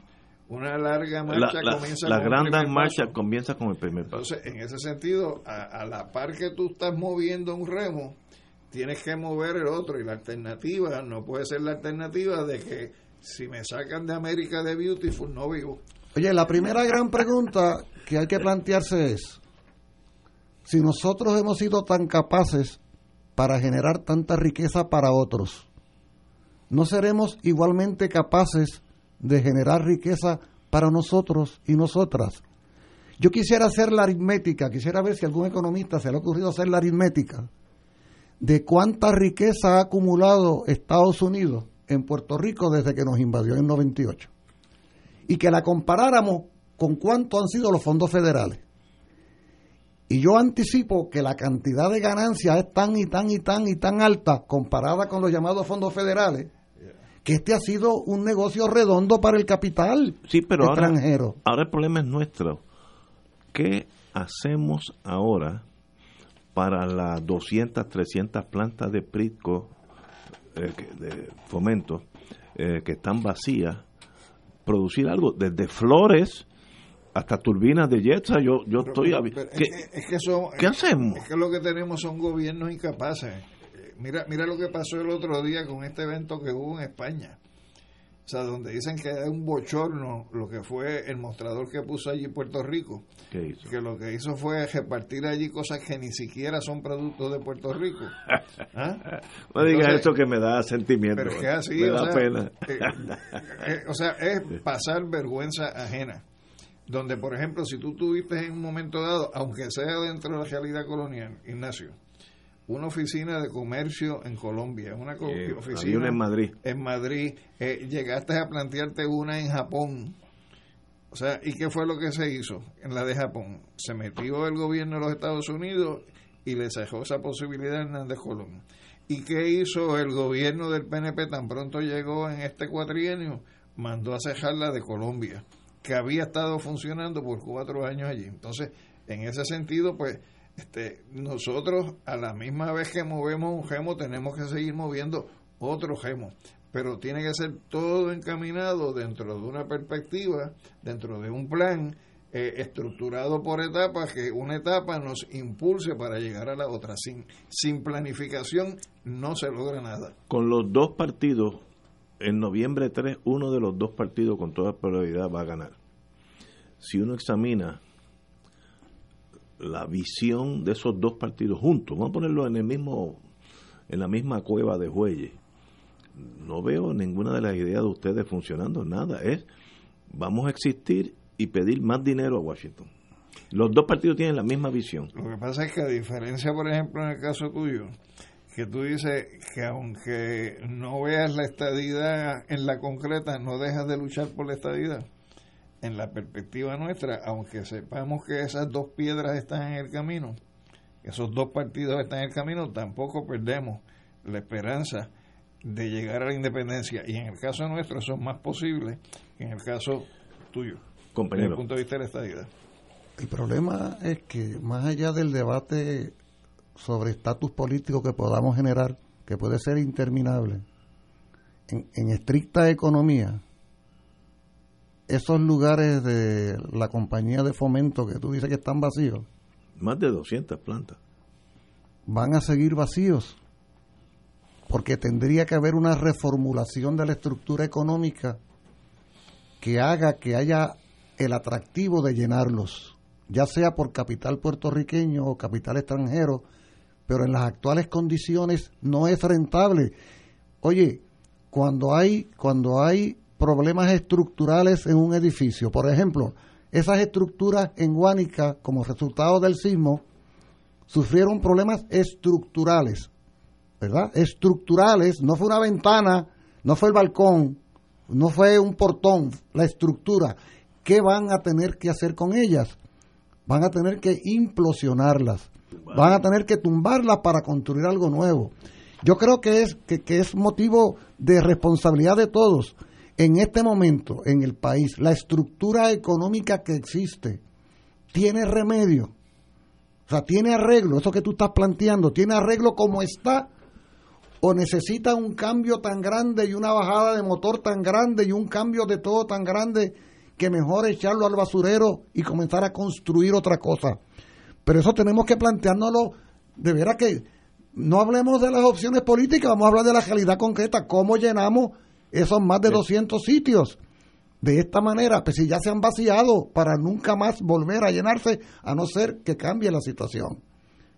una larga marcha la, comienza la con gran el primer marcha paso. comienza con el primer paso. Entonces, en ese sentido, a, a la par que tú estás moviendo un remo, tienes que mover el otro y la alternativa no puede ser la alternativa de que si me sacan de América de Beautiful no vivo. Oye, la primera gran pregunta que hay que plantearse es, si nosotros hemos sido tan capaces para generar tanta riqueza para otros, ¿no seremos igualmente capaces de generar riqueza para nosotros y nosotras? Yo quisiera hacer la aritmética, quisiera ver si algún economista se le ha ocurrido hacer la aritmética de cuánta riqueza ha acumulado Estados Unidos en Puerto Rico desde que nos invadió en 98 y que la comparáramos con cuánto han sido los fondos federales. Y yo anticipo que la cantidad de ganancias es tan y tan y tan y tan alta comparada con los llamados fondos federales, que este ha sido un negocio redondo para el capital sí, pero extranjero. Ahora, ahora el problema es nuestro. ¿Qué hacemos ahora para las 200, 300 plantas de Pritco, eh, de fomento, eh, que están vacías producir algo, desde flores hasta turbinas de Jetsa, yo, yo estoy... ¿Qué, es que son, ¿Qué hacemos? Es que lo que tenemos son gobiernos incapaces. Mira, mira lo que pasó el otro día con este evento que hubo en España. O sea, donde dicen que es un bochorno lo que fue el mostrador que puso allí Puerto Rico. ¿Qué hizo? Que lo que hizo fue repartir allí cosas que ni siquiera son productos de Puerto Rico. ¿Ah? no digas eso que me da sentimiento. Pero es que así, me o da sea, pena. eh, eh, o sea, es pasar vergüenza ajena. Donde, por ejemplo, si tú tuviste en un momento dado, aunque sea dentro de la realidad colonial, Ignacio, una oficina de comercio en Colombia, una Eh, oficina una en Madrid. en Madrid, eh, llegaste a plantearte una en Japón. O sea, ¿y qué fue lo que se hizo en la de Japón? Se metió el gobierno de los Estados Unidos y le dejó esa posibilidad a Hernández Colón. ¿Y qué hizo el gobierno del PNP tan pronto llegó en este cuatrienio? Mandó a cejar la de Colombia, que había estado funcionando por cuatro años allí. Entonces, en ese sentido, pues, este, nosotros a la misma vez que movemos un gemo, tenemos que seguir moviendo otro gemo. Pero tiene que ser todo encaminado dentro de una perspectiva, dentro de un plan eh, estructurado por etapas, que una etapa nos impulse para llegar a la otra. Sin, sin planificación no se logra nada. Con los dos partidos, en noviembre 3, uno de los dos partidos con toda probabilidad va a ganar. Si uno examina la visión de esos dos partidos juntos, vamos a ponerlo en el mismo en la misma cueva de Jueyes. No veo ninguna de las ideas de ustedes funcionando, nada. Es vamos a existir y pedir más dinero a Washington. Los dos partidos tienen la misma visión. Lo que pasa es que a diferencia, por ejemplo, en el caso tuyo, que tú dices que aunque no veas la estadidad en la concreta, no dejas de luchar por la estadidad. En la perspectiva nuestra, aunque sepamos que esas dos piedras están en el camino, esos dos partidos están en el camino, tampoco perdemos la esperanza de llegar a la independencia. Y en el caso nuestro eso es más posible que en el caso tuyo compañero. Desde el punto de vista de la estadidad. El problema es que más allá del debate sobre estatus político que podamos generar, que puede ser interminable, en, en, estricta economía, esos lugares de la compañía de fomento que tú dices que están vacíos, más de 200 plantas, van a seguir vacíos, porque tendría que haber una reformulación de la estructura económica que haga que haya el atractivo de llenarlos, ya sea por capital puertorriqueño o capital extranjero, pero en las actuales condiciones no es rentable. Oye, cuando hay cuando hay problemas estructurales en un edificio, por ejemplo, esas estructuras en Guánica, como resultado del sismo, sufrieron problemas estructurales, ¿verdad? Estructurales, no fue una ventana, no fue el balcón, no fue un portón, la estructura. ¿qué van a tener que hacer con ellas? Van a tener que implosionarlas, van a tener que tumbarlas para construir algo nuevo. Yo creo que es, que, es motivo de responsabilidad de todos. En este momento, en el país, la estructura económica que existe tiene remedio. O sea, tiene arreglo, eso que tú estás planteando, tiene arreglo como está o necesita un cambio tan grande y una bajada de motor tan grande y un cambio de todo tan grande que mejor echarlo al basurero y comenzar a construir otra cosa. Pero eso tenemos que planteárnoslo de veras que no hablemos de las opciones políticas, vamos a hablar de la realidad concreta, cómo llenamos esos más de 200 sitios. De esta manera, pues si ya se han vaciado para nunca más volver a llenarse, a no ser que cambie la situación.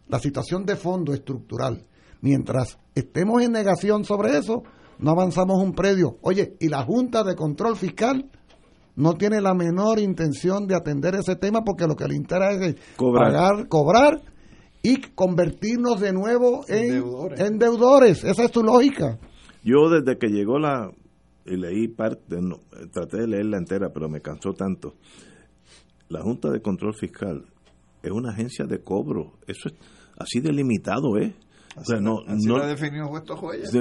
La situación de fondo estructural. Mientras estemos en negación sobre eso, no avanzamos un predio. Oye, y la Junta de Control Fiscal no tiene la menor intención de atender ese tema porque lo que le interesa es cobrar. pagar, cobrar y convertirnos de nuevo en, en, deudores. Esa es tu lógica. Yo desde que llegó la y leí parte, traté de leerla entera, pero me cansó tanto. La Junta de Control Fiscal es una agencia de cobro. Eso es así delimitado, ¿eh? no,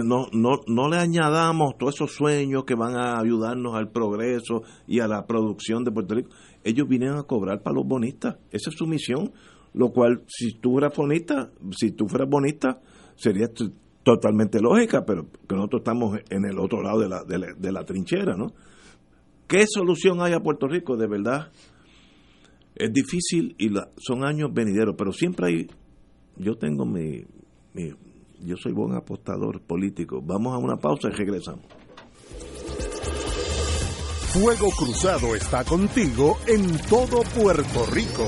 no, no, no, le añadamos todos esos sueños que van a ayudarnos al progreso y a la producción de Puerto Rico. Ellos vienen a cobrar para los bonistas. Esa es su misión. Lo cual, si tú fueras bonista, si tú fueras bonista, sería totalmente lógica, pero que nosotros estamos en el otro lado de la, de la, trinchera, ¿no? ¿Qué solución hay a Puerto Rico? De verdad, es difícil y son años venideros, pero siempre hay, yo tengo mi, yo soy buen apostador político. Vamos a una pausa y regresamos. Fuego Cruzado está contigo en todo Puerto Rico.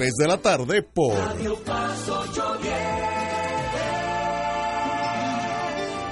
de la tarde por Radio Paz 810.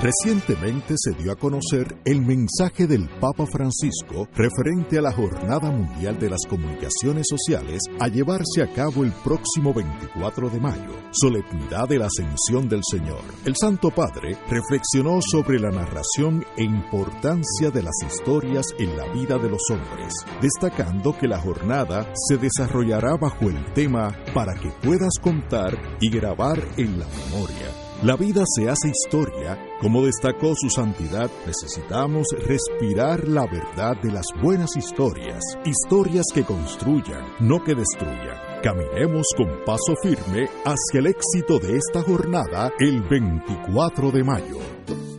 Recientemente se dio a conocer el mensaje del Papa Francisco referente a la Jornada Mundial de las Comunicaciones Sociales a llevarse a cabo el próximo 24 de mayo, solemnidad de la Ascensión del Señor. El Santo Padre reflexionó sobre la narración e importancia de las historias en la vida de los hombres, destacando que la jornada se desarrollará bajo el tema para que puedas contar y grabar en la memoria. La vida se hace historia, como destacó su santidad, necesitamos respirar la verdad de las buenas historias, historias que construyan, no que destruyan. Caminemos con paso firme hacia el éxito de esta jornada el 24 de mayo.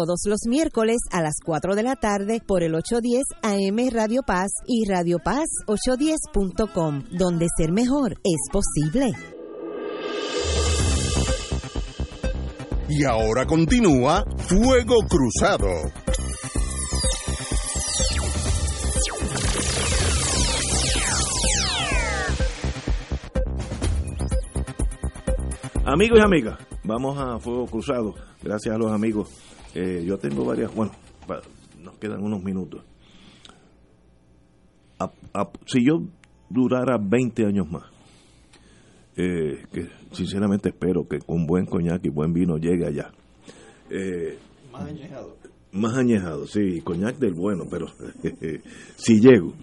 todos los miércoles a las 4 de la tarde por el 810 AM Radio Paz y Radio Paz 810.com, donde ser mejor es posible. Y ahora continúa Fuego Cruzado. Amigos y amigas, vamos a Fuego Cruzado. Gracias a los amigos. Eh, yo tengo varias, bueno, nos quedan unos minutos. A- a- si yo durara 20 años más, eh, que sinceramente espero que con buen coñac y buen vino llegue allá. Eh, Más añejado. más añejado, sí, coñac del bueno, pero si llego,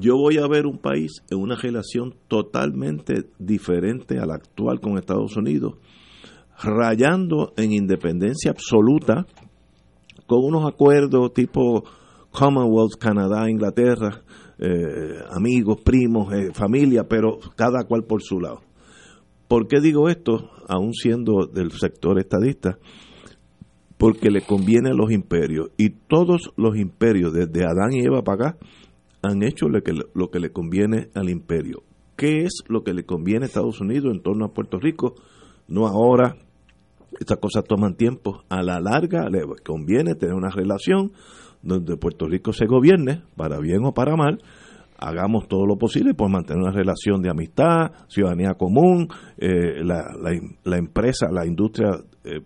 yo voy a ver un país en una relación totalmente diferente a la actual con Estados Unidos, rayando en independencia absoluta, con unos acuerdos tipo Commonwealth, Canadá, Inglaterra, eh, amigos, primos, eh, familia, pero cada cual por su lado. ¿Por qué digo esto? Aún siendo del sector estadista, porque le conviene a los imperios. Y todos los imperios, desde Adán y Eva para acá, han hecho lo que, lo que le conviene al imperio. ¿Qué es lo que le conviene a Estados Unidos en torno a Puerto Rico? No ahora, estas cosas toman tiempo. A la larga le conviene tener una relación donde Puerto Rico se gobierne, para bien o para mal. Hagamos todo lo posible por mantener una relación de amistad, ciudadanía común, eh, la, la, la empresa, la industria eh,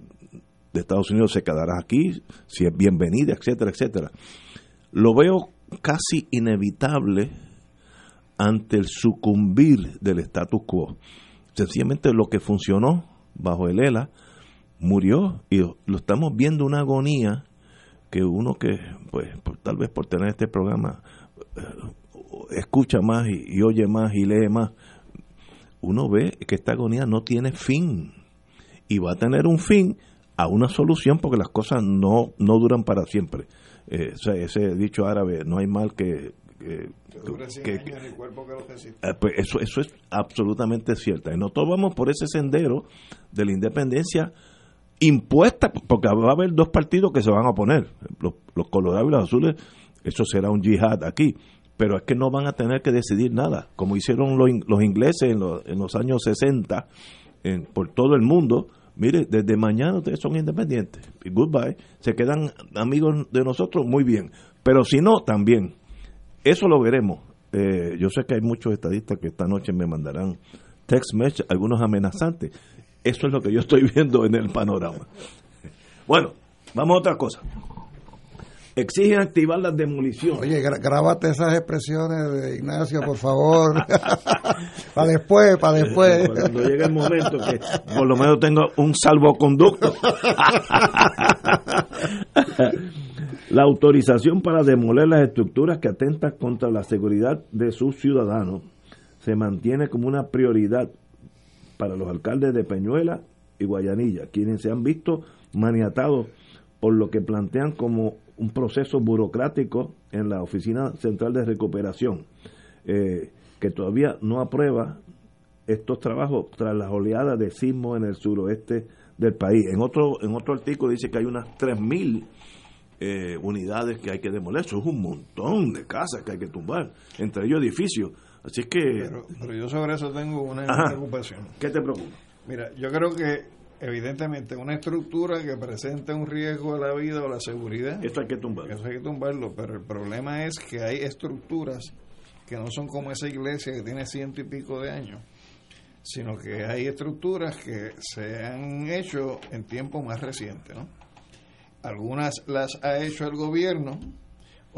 de Estados Unidos se quedará aquí, si es bienvenida, etcétera, etcétera. Lo veo casi inevitable ante el sucumbir del status quo. Sencillamente lo que funcionó bajo el ELA murió y lo estamos viendo una agonía que uno que, pues, por- tal vez por tener este programa, eh, escucha más y, y oye más y lee más, uno ve que esta agonía no tiene fin y va a tener un fin a una solución porque las cosas no, no duran para siempre. Eh, o sea, ese dicho árabe, no hay mal que... que- Que dure 100 que- años que- en el cuerpo que lo resiste. eh, pues eso, eso es absolutamente cierto. Y nosotros vamos por ese sendero de la independencia impuesta, porque va a haber dos partidos que se van a oponer, los, los colorados y los azules, eso será un yihad aquí, pero es que no van a tener que decidir nada, como hicieron los, los ingleses en, los- en los años 60 en- por todo el mundo. Mire, desde mañana ustedes son independientes. Y goodbye. Se quedan amigos de nosotros, muy bien. Pero si no, también. Eso lo veremos. Eh, yo sé que hay muchos estadistas que esta noche me mandarán text message, algunos amenazantes. Eso es lo que yo estoy viendo en el panorama. Bueno, vamos a otra cosa. Exigen activar las demoliciones. Oye, grábate esas expresiones de Ignacio, por favor. para después, para después. Cuando llegue el momento que por lo menos tengo un salvoconducto. la autorización para demoler las estructuras que atentan contra la seguridad de sus ciudadanos se mantiene como una prioridad para los alcaldes de Peñuela y Guayanilla, quienes se han visto maniatados por lo que plantean como un proceso burocrático en la Oficina Central de Recuperación, eh, que todavía no aprueba estos trabajos tras las oleadas de sismo en el suroeste del país. En otro, en otro artículo dice que hay unas 3.000 eh, unidades que hay que demoler. Eso es un montón de casas que hay que tumbar, entre ellos edificios. Así que... Pero, yo sobre eso tengo una preocupación. ¿Qué te preocupa? Mira, yo creo que evidentemente una estructura que presenta un riesgo a la vida o a la seguridad. Esto hay que tumbarlo. Eso hay que tumbarlo, pero el problema es que hay estructuras que no son como esa iglesia que tiene ciento y pico de años, sino que hay estructuras que se han hecho en tiempo más reciente, ¿no? Algunas las ha hecho el gobierno,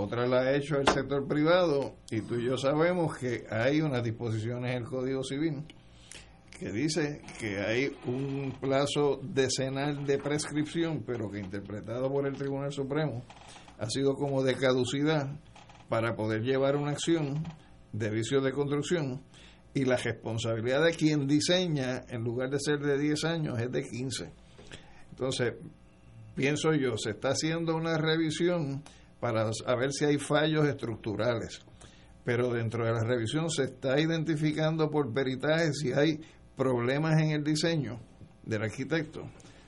otras las ha hecho el sector privado, y tú y yo sabemos que hay unas disposiciones en el Código Civil que dice que hay un plazo decenal de prescripción, pero que interpretado por el Tribunal Supremo ha sido como de caducidad para poder llevar una acción de vicio de construcción y la responsabilidad de quien diseña, en lugar de ser de 10 años, es de 15. Entonces, pienso yo, se está haciendo una revisión para saber si hay fallos estructurales, pero dentro de la revisión se está identificando por peritaje si hay problemas en el diseño del arquitecto.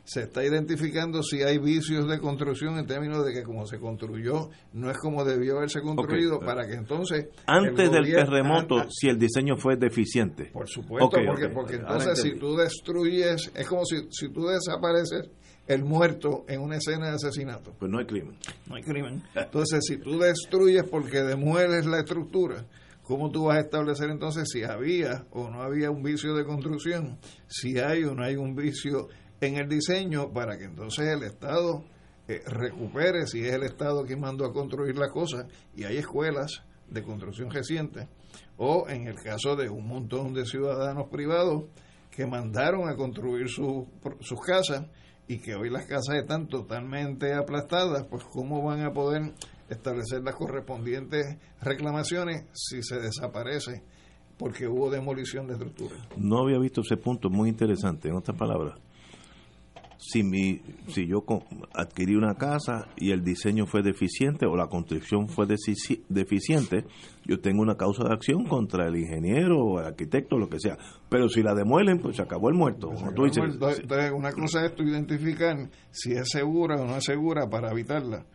Se está identificando si hay vicios de construcción en términos de que como se construyó no es como debió haberse construido para que entonces... Antes del terremoto, si el diseño fue deficiente. Por supuesto, porque, porque entonces si tú destruyes, es como si, si tú desapareces el muerto en una escena de asesinato. Pues no hay crimen. No hay crimen. Entonces, si tú destruyes porque demueles la estructura, ¿Cómo tú vas a establecer entonces si había o no había un vicio de construcción? Si hay o no hay un vicio en el diseño para que entonces el Estado eh, recupere, si es el Estado quien mandó a construir la cosa, y hay escuelas de construcción reciente, o en el caso de un montón de ciudadanos privados que mandaron a construir sus casas y que hoy las casas están totalmente aplastadas, pues cómo van a poder establecer las correspondientes reclamaciones si se desaparece porque hubo demolición de estructura. No había visto ese punto, muy interesante. En otras palabras, si, mi, si yo adquirí una casa y el diseño fue deficiente o la construcción fue deficiente, yo tengo una causa de acción contra el ingeniero o el arquitecto, lo que sea. Pero si la demuelen, pues se acabó el muerto. Entonces, una cosa es tú identificar si es segura o no es segura para evitarla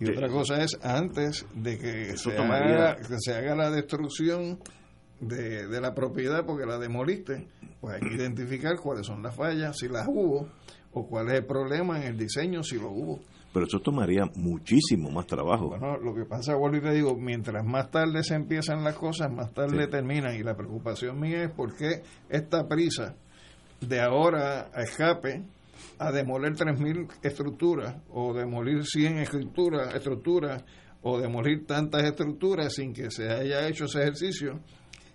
y otra cosa es antes de que se, haga, que se haga la destrucción de, de, la propiedad porque la demoliste, pues hay que identificar cuáles son las fallas, si las hubo, o cuál es el problema en el diseño, si lo hubo. Pero eso tomaría muchísimo más trabajo. Bueno, lo que pasa, vuelvo y te digo, mientras más tarde se empiezan las cosas, más tarde terminan. Y la preocupación mía es por qué esta prisa de ahora a escape a demoler 3.000 estructuras o demolir 100 estructuras, estructuras o demolir tantas estructuras sin que se haya hecho ese ejercicio,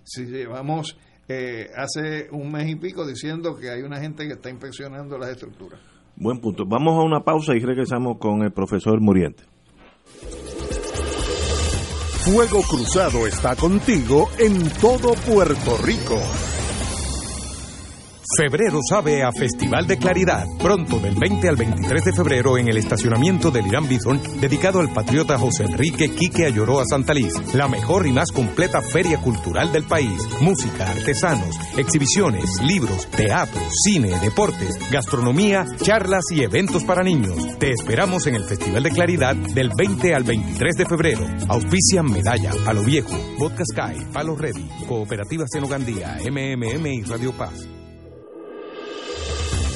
si llevamos eh, hace un mes y pico diciendo que hay una gente que está inspeccionando las estructuras. Buen punto. Vamos a una pausa y regresamos con el profesor Muriente. Fuego Cruzado está contigo en todo Puerto Rico. Febrero sabe a Festival de Claridad. Pronto, del 20 al 23 de febrero, en el estacionamiento del Irán Bison, dedicado al patriota José Enrique Quique Ayoroa Santaliz. La mejor y más completa feria cultural del país. Música, artesanos, exhibiciones, libros, teatro, cine, deportes, gastronomía, charlas y eventos para niños. Te esperamos en el Festival de Claridad del 20 al 23 de febrero. Auspician Medalla, Palo Viejo, Vodka Sky, Palo Ready, Cooperativa Senogandía, MMM y Radio Paz.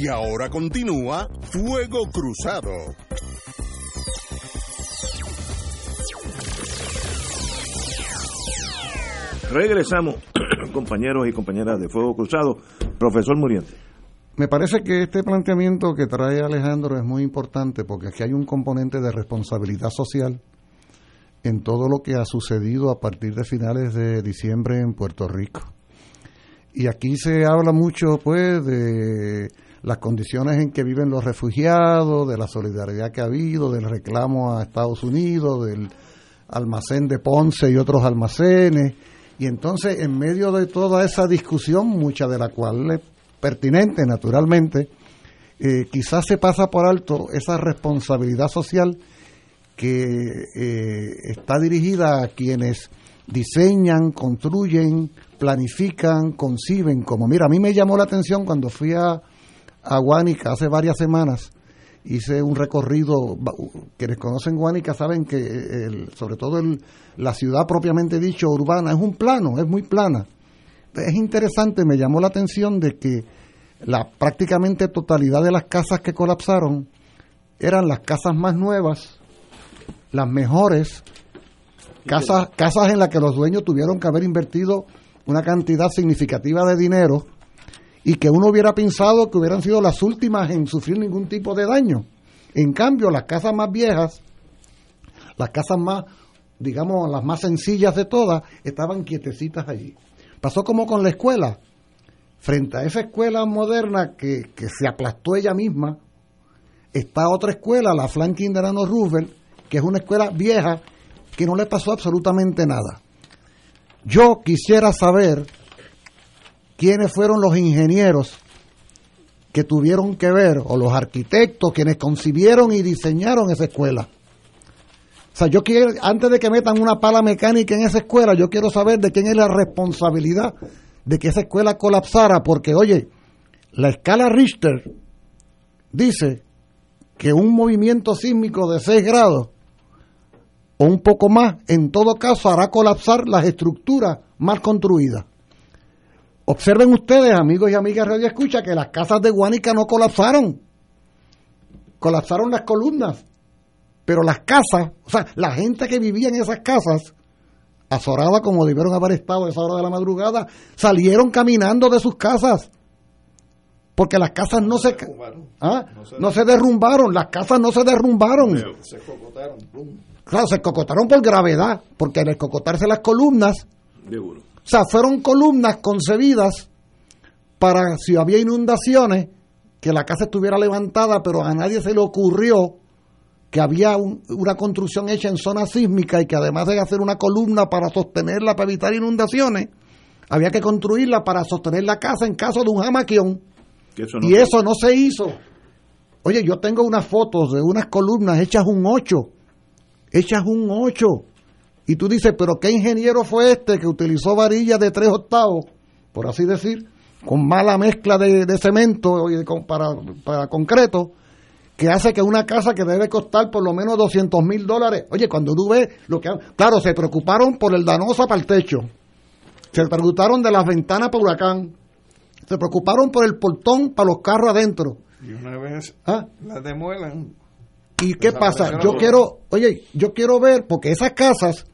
Y ahora continúa Fuego Cruzado. Regresamos, compañeros y compañeras de Fuego Cruzado. Profesor Muriente. Me parece que este planteamiento que trae Alejandro es muy importante porque aquí hay un componente de responsabilidad social en todo lo que ha sucedido a partir de finales de diciembre en Puerto Rico. Y aquí se habla mucho, pues, de las condiciones en que viven los refugiados, de la solidaridad que ha habido, del reclamo a Estados Unidos, del almacén de Ponce y otros almacenes. Y entonces, en medio de toda esa discusión, mucha de la cual es pertinente, naturalmente, eh, quizás se pasa por alto esa responsabilidad social que eh, está dirigida a quienes diseñan, construyen, planifican, conciben, como mira, a mí me llamó la atención cuando fui a, a Guánica hace varias semanas, hice un recorrido, quienes conocen Guánica saben que el, sobre todo el, la ciudad propiamente dicho urbana es un plano, es muy plana. Es interesante, me llamó la atención de que la prácticamente totalidad de las casas que colapsaron eran las casas más nuevas, las mejores, casas, casas en las que los dueños tuvieron que haber invertido una cantidad significativa de dinero y que uno hubiera pensado que hubieran sido las últimas en sufrir ningún tipo de daño. En cambio, las casas más viejas, las casas más, digamos, las más sencillas de todas, estaban quietecitas allí. Pasó como con la escuela. Frente a esa escuela moderna que, que se aplastó ella misma, está otra escuela, la Franklin Delano Roosevelt, que es una escuela vieja que no le pasó absolutamente nada. Yo quisiera saber quiénes fueron los ingenieros que tuvieron que ver, o los arquitectos, quienes concibieron y diseñaron esa escuela. O sea, yo quiero, antes de que metan una pala mecánica en esa escuela, yo quiero saber de quién es la responsabilidad de que esa escuela colapsara, porque, oye, la escala Richter dice que un movimiento sísmico de 6 grados o un poco más, en todo caso hará colapsar las estructuras mal construidas. Observen ustedes, amigos y amigas Radio Escucha, que las casas de Guánica no colapsaron. Colapsaron las columnas. Pero las casas, o sea, la gente que vivía en esas casas, azorada como debieron haber estado a esa hora de la madrugada, salieron caminando de sus casas. Porque las casas no se, ¿ah? no se derrumbaron, las casas no se derrumbaron. Se cocotaron, Claro, se cocotaron por gravedad, porque al escocotarse las columnas, Seguro. O sea, fueron columnas concebidas para si había inundaciones, que la casa estuviera levantada, pero a nadie se le ocurrió que había un- una construcción hecha en zona sísmica y que además de hacer una columna para sostenerla, para evitar inundaciones, había que construirla para sostener la casa en caso de un jamaquión. Que eso no y eso no se hizo. Oye, yo tengo unas fotos de unas columnas hechas un 8, hechas un 8. Y tú dices, pero ¿qué ingeniero fue este que utilizó varillas de tres octavos, por así decir, con mala mezcla de, cemento y para, para concreto, que hace que una casa que debe costar por lo menos 200 mil dólares, oye, cuando tú ves lo que... Claro, se preocuparon por el danosa para el techo, se preocuparon de las ventanas para huracán, se preocuparon por el portón para los carros adentro. Y una vez ¿Ah? la demuelan. ¿Y qué pasa? Yo quiero, oye, yo quiero ver, porque esas casas,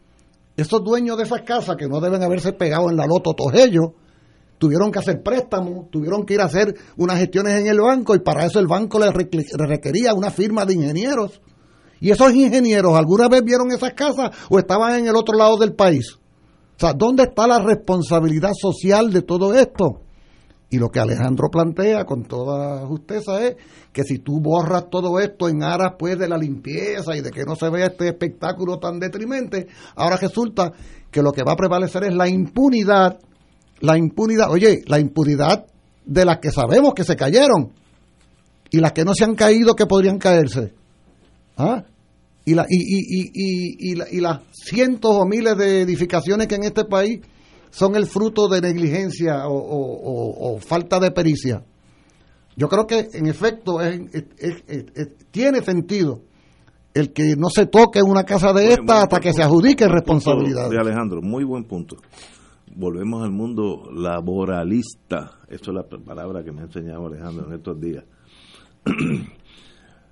esos dueños de esas casas que no deben haberse pegado en la loto todos ellos, tuvieron que hacer préstamos, tuvieron que ir a hacer unas gestiones en el banco y para eso el banco le requería una firma de ingenieros. Y esos ingenieros, ¿alguna vez vieron esas casas o estaban en el otro lado del país? O sea, ¿dónde está la responsabilidad social de todo esto? Y lo que Alejandro plantea con toda justeza es que si tú borras todo esto en aras pues de la limpieza y de que no se vea este espectáculo tan detrimente, ahora resulta que lo que va a prevalecer es la impunidad, la impunidad, oye, la impunidad de las que sabemos que se cayeron y las que no se han caído que podrían caerse. ¿Ah? Y, la, y, y, y, y, las cientos o miles de edificaciones que en este país son el fruto de negligencia o, falta de pericia. Yo creo que en efecto tiene sentido el que no se toque una casa de esta hasta que se adjudique responsabilidad. De Alejandro, muy buen punto. Volvemos al mundo laboralista. Esto es la palabra que me ha enseñado Alejandro en estos días.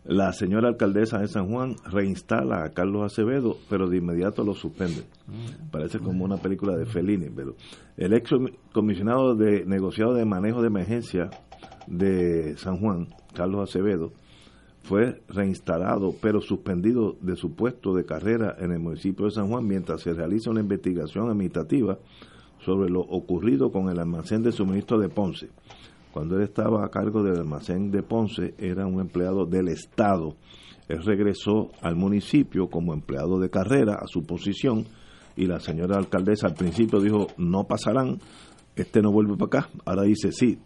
La señora alcaldesa de San Juan reinstala a Carlos Acevedo, pero de inmediato lo suspende. Parece como una película de Fellini, pero el ex comisionado de negociado de manejo de emergencia de San Juan, Carlos Acevedo, fue reinstalado, pero suspendido de su puesto de carrera en el municipio de San Juan mientras se realiza una investigación administrativa sobre lo ocurrido con el almacén de suministro de Ponce. Cuando él estaba a cargo del almacén de Ponce, era un empleado del Estado. Él regresó al municipio como empleado de carrera a su posición y la señora alcaldesa al principio dijo, no pasarán, este no vuelve para acá. Ahora dice, sí,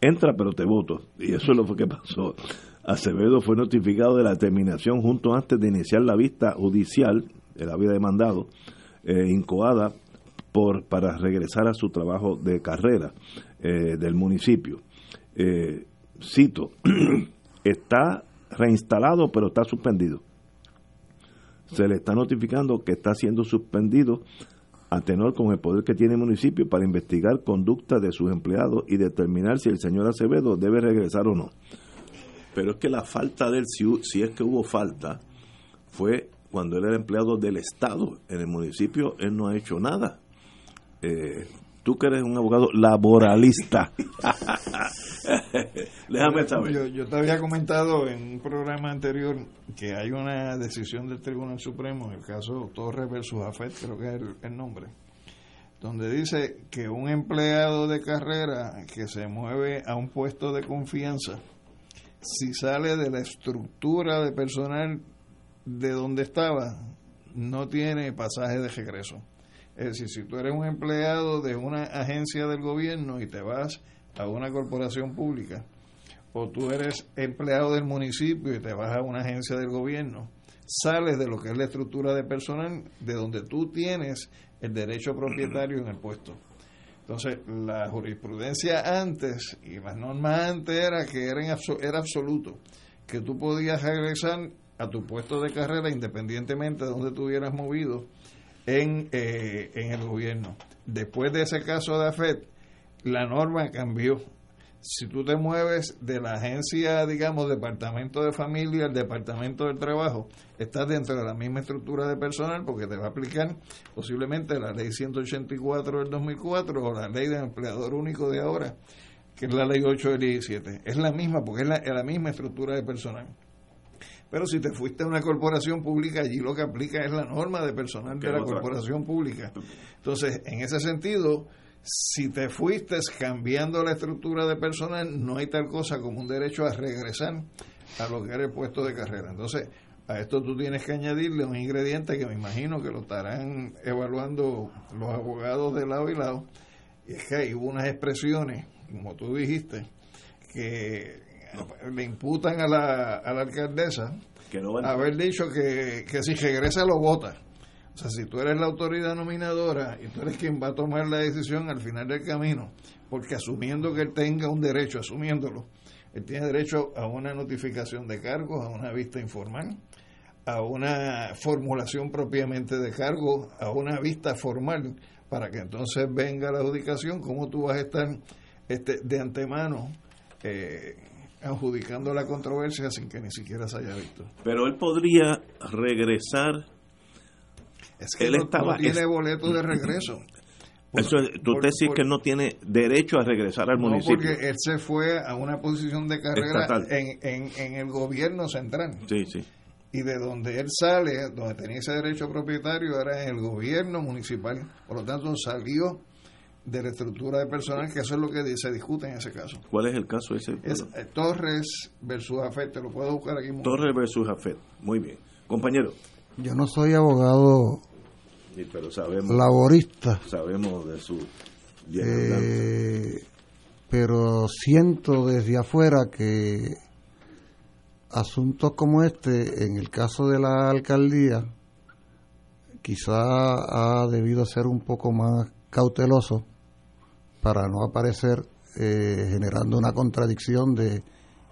entra pero te voto. Y eso es lo que pasó. Acevedo fue notificado de la terminación junto antes de iniciar la vista judicial, él había demandado, eh, incoada por, para regresar a su trabajo de carrera eh, del municipio eh, cito, está reinstalado pero está suspendido. Se le está notificando que está siendo suspendido a tenor con el poder que tiene el municipio para investigar conducta de sus empleados y determinar si el señor Acevedo debe regresar o no. Pero es que la falta del si, si es que hubo falta, fue cuando él era empleado del Estado. En el municipio él no ha hecho nada. Eh, tú que eres un abogado laboralista. Déjame saber. Yo, te había comentado en un programa anterior que hay una decisión del Tribunal Supremo, en el caso Torres versus Afet, creo que es el, nombre, donde dice que un empleado de carrera que se mueve a un puesto de confianza, si sale de la estructura de personal de donde estaba, no tiene pasaje de regreso. Es decir, si tú eres un empleado de una agencia del gobierno y te vas a una corporación pública, o tú eres empleado del municipio y te vas a una agencia del gobierno, sales de lo que es la estructura de personal, de donde tú tienes el derecho propietario en el puesto. Entonces, la jurisprudencia antes y las normas antes era que era, era absoluto, que tú podías regresar a tu puesto de carrera independientemente de donde tú hubieras movido en, eh, en el gobierno. Después de ese caso de AFET, la norma cambió. Si tú te mueves de la agencia, digamos, Departamento de Familia al Departamento del Trabajo, estás dentro de la misma estructura de personal porque te va a aplicar posiblemente la ley 184 del 2004 o la ley de empleador único de ahora, que es la ley 8 del 17. Es la misma porque es la, es la misma estructura de personal. Pero si te fuiste a una corporación pública, allí lo que aplica es la norma de personal de la corporación pública. Entonces, en ese sentido, si te fuiste cambiando la estructura de personal, no hay tal cosa como un derecho a regresar a lo que era el puesto de carrera. Entonces, a esto tú tienes que añadirle un ingrediente que me imagino que lo estarán evaluando los abogados de lado y lado, y es que hay unas expresiones, como tú dijiste, que le imputan a la, a la alcaldesa haber dicho que, que si regresa lo vota. O sea, si tú eres la autoridad nominadora y tú eres quien va a tomar la decisión al final del camino, porque asumiendo que él tenga un derecho, asumiéndolo, él tiene derecho a una notificación de cargos, a una vista informal, a una formulación propiamente de cargo, a una vista formal, para que entonces venga la adjudicación, cómo tú vas a estar este, de antemano eh, adjudicando la controversia sin que ni siquiera se haya visto. Pero él podría regresar. Es que él no, estaba, tiene boleto de regreso. Eso, tú te decís que él no tiene derecho a regresar al municipio. porque él se fue a una posición de carrera en, en, en, el gobierno central. Sí, sí. Y de donde él sale, donde tenía ese derecho propietario, era en el gobierno municipal. Por lo tanto, salió de la estructura de personal, que eso es lo que se discute en ese caso. ¿Cuál es el caso ese? Es eh, Torres versus Afet, te lo puedo buscar aquí. Torres versus Afet, muy bien. Compañero. Yo no soy abogado pero sabemos, laborista. Sabemos de su... Eh, pero siento desde afuera que asuntos como este, en el caso de la alcaldía, quizá ha debido ser un poco más cauteloso para no aparecer eh, generando una contradicción de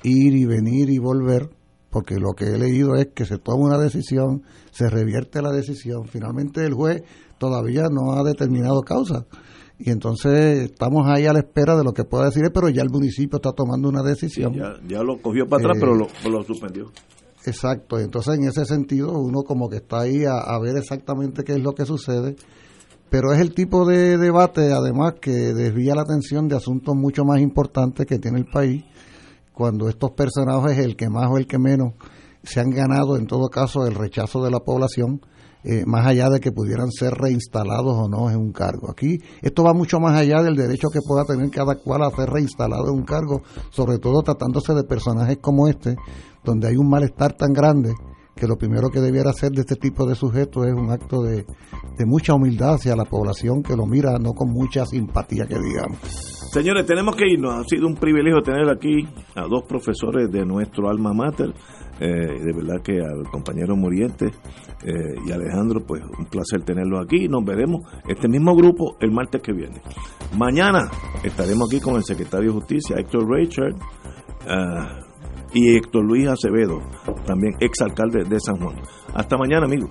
ir y venir y volver, porque lo que he leído es que se toma una decisión, se revierte la decisión, finalmente el juez todavía no ha determinado causa. Y entonces estamos ahí a la espera de lo que pueda decir, pero ya el municipio está tomando una decisión. ya, lo cogió para atrás, pero lo, lo, suspendió. Exacto, entonces en ese sentido uno como que está ahí a, a ver exactamente qué es lo que sucede pero es el tipo de debate además que desvía la atención de asuntos mucho más importantes que tiene el país cuando estos personajes el que más o el que menos se han ganado en todo caso el rechazo de la población eh, más allá de que pudieran ser reinstalados o no en un cargo. Aquí esto va mucho más allá del derecho que pueda tener cada cual a ser reinstalado en un cargo, sobre todo tratándose de personajes como este, donde hay un malestar tan grande que lo primero que debiera hacer de este tipo de sujetos es un acto de, mucha humildad hacia la población que lo mira no con mucha simpatía que digamos. Señores, tenemos que irnos. Ha sido un privilegio tener aquí a dos profesores de nuestro alma mater. Eh, de verdad que al compañero Muriente eh, y Alejandro, pues un placer tenerlos aquí. Nos veremos este mismo grupo el martes que viene. Mañana estaremos aquí con el secretario de Justicia, Héctor Richard. Ah, y Héctor Luis Acevedo, también exalcalde de San Juan. Hasta mañana, amigos.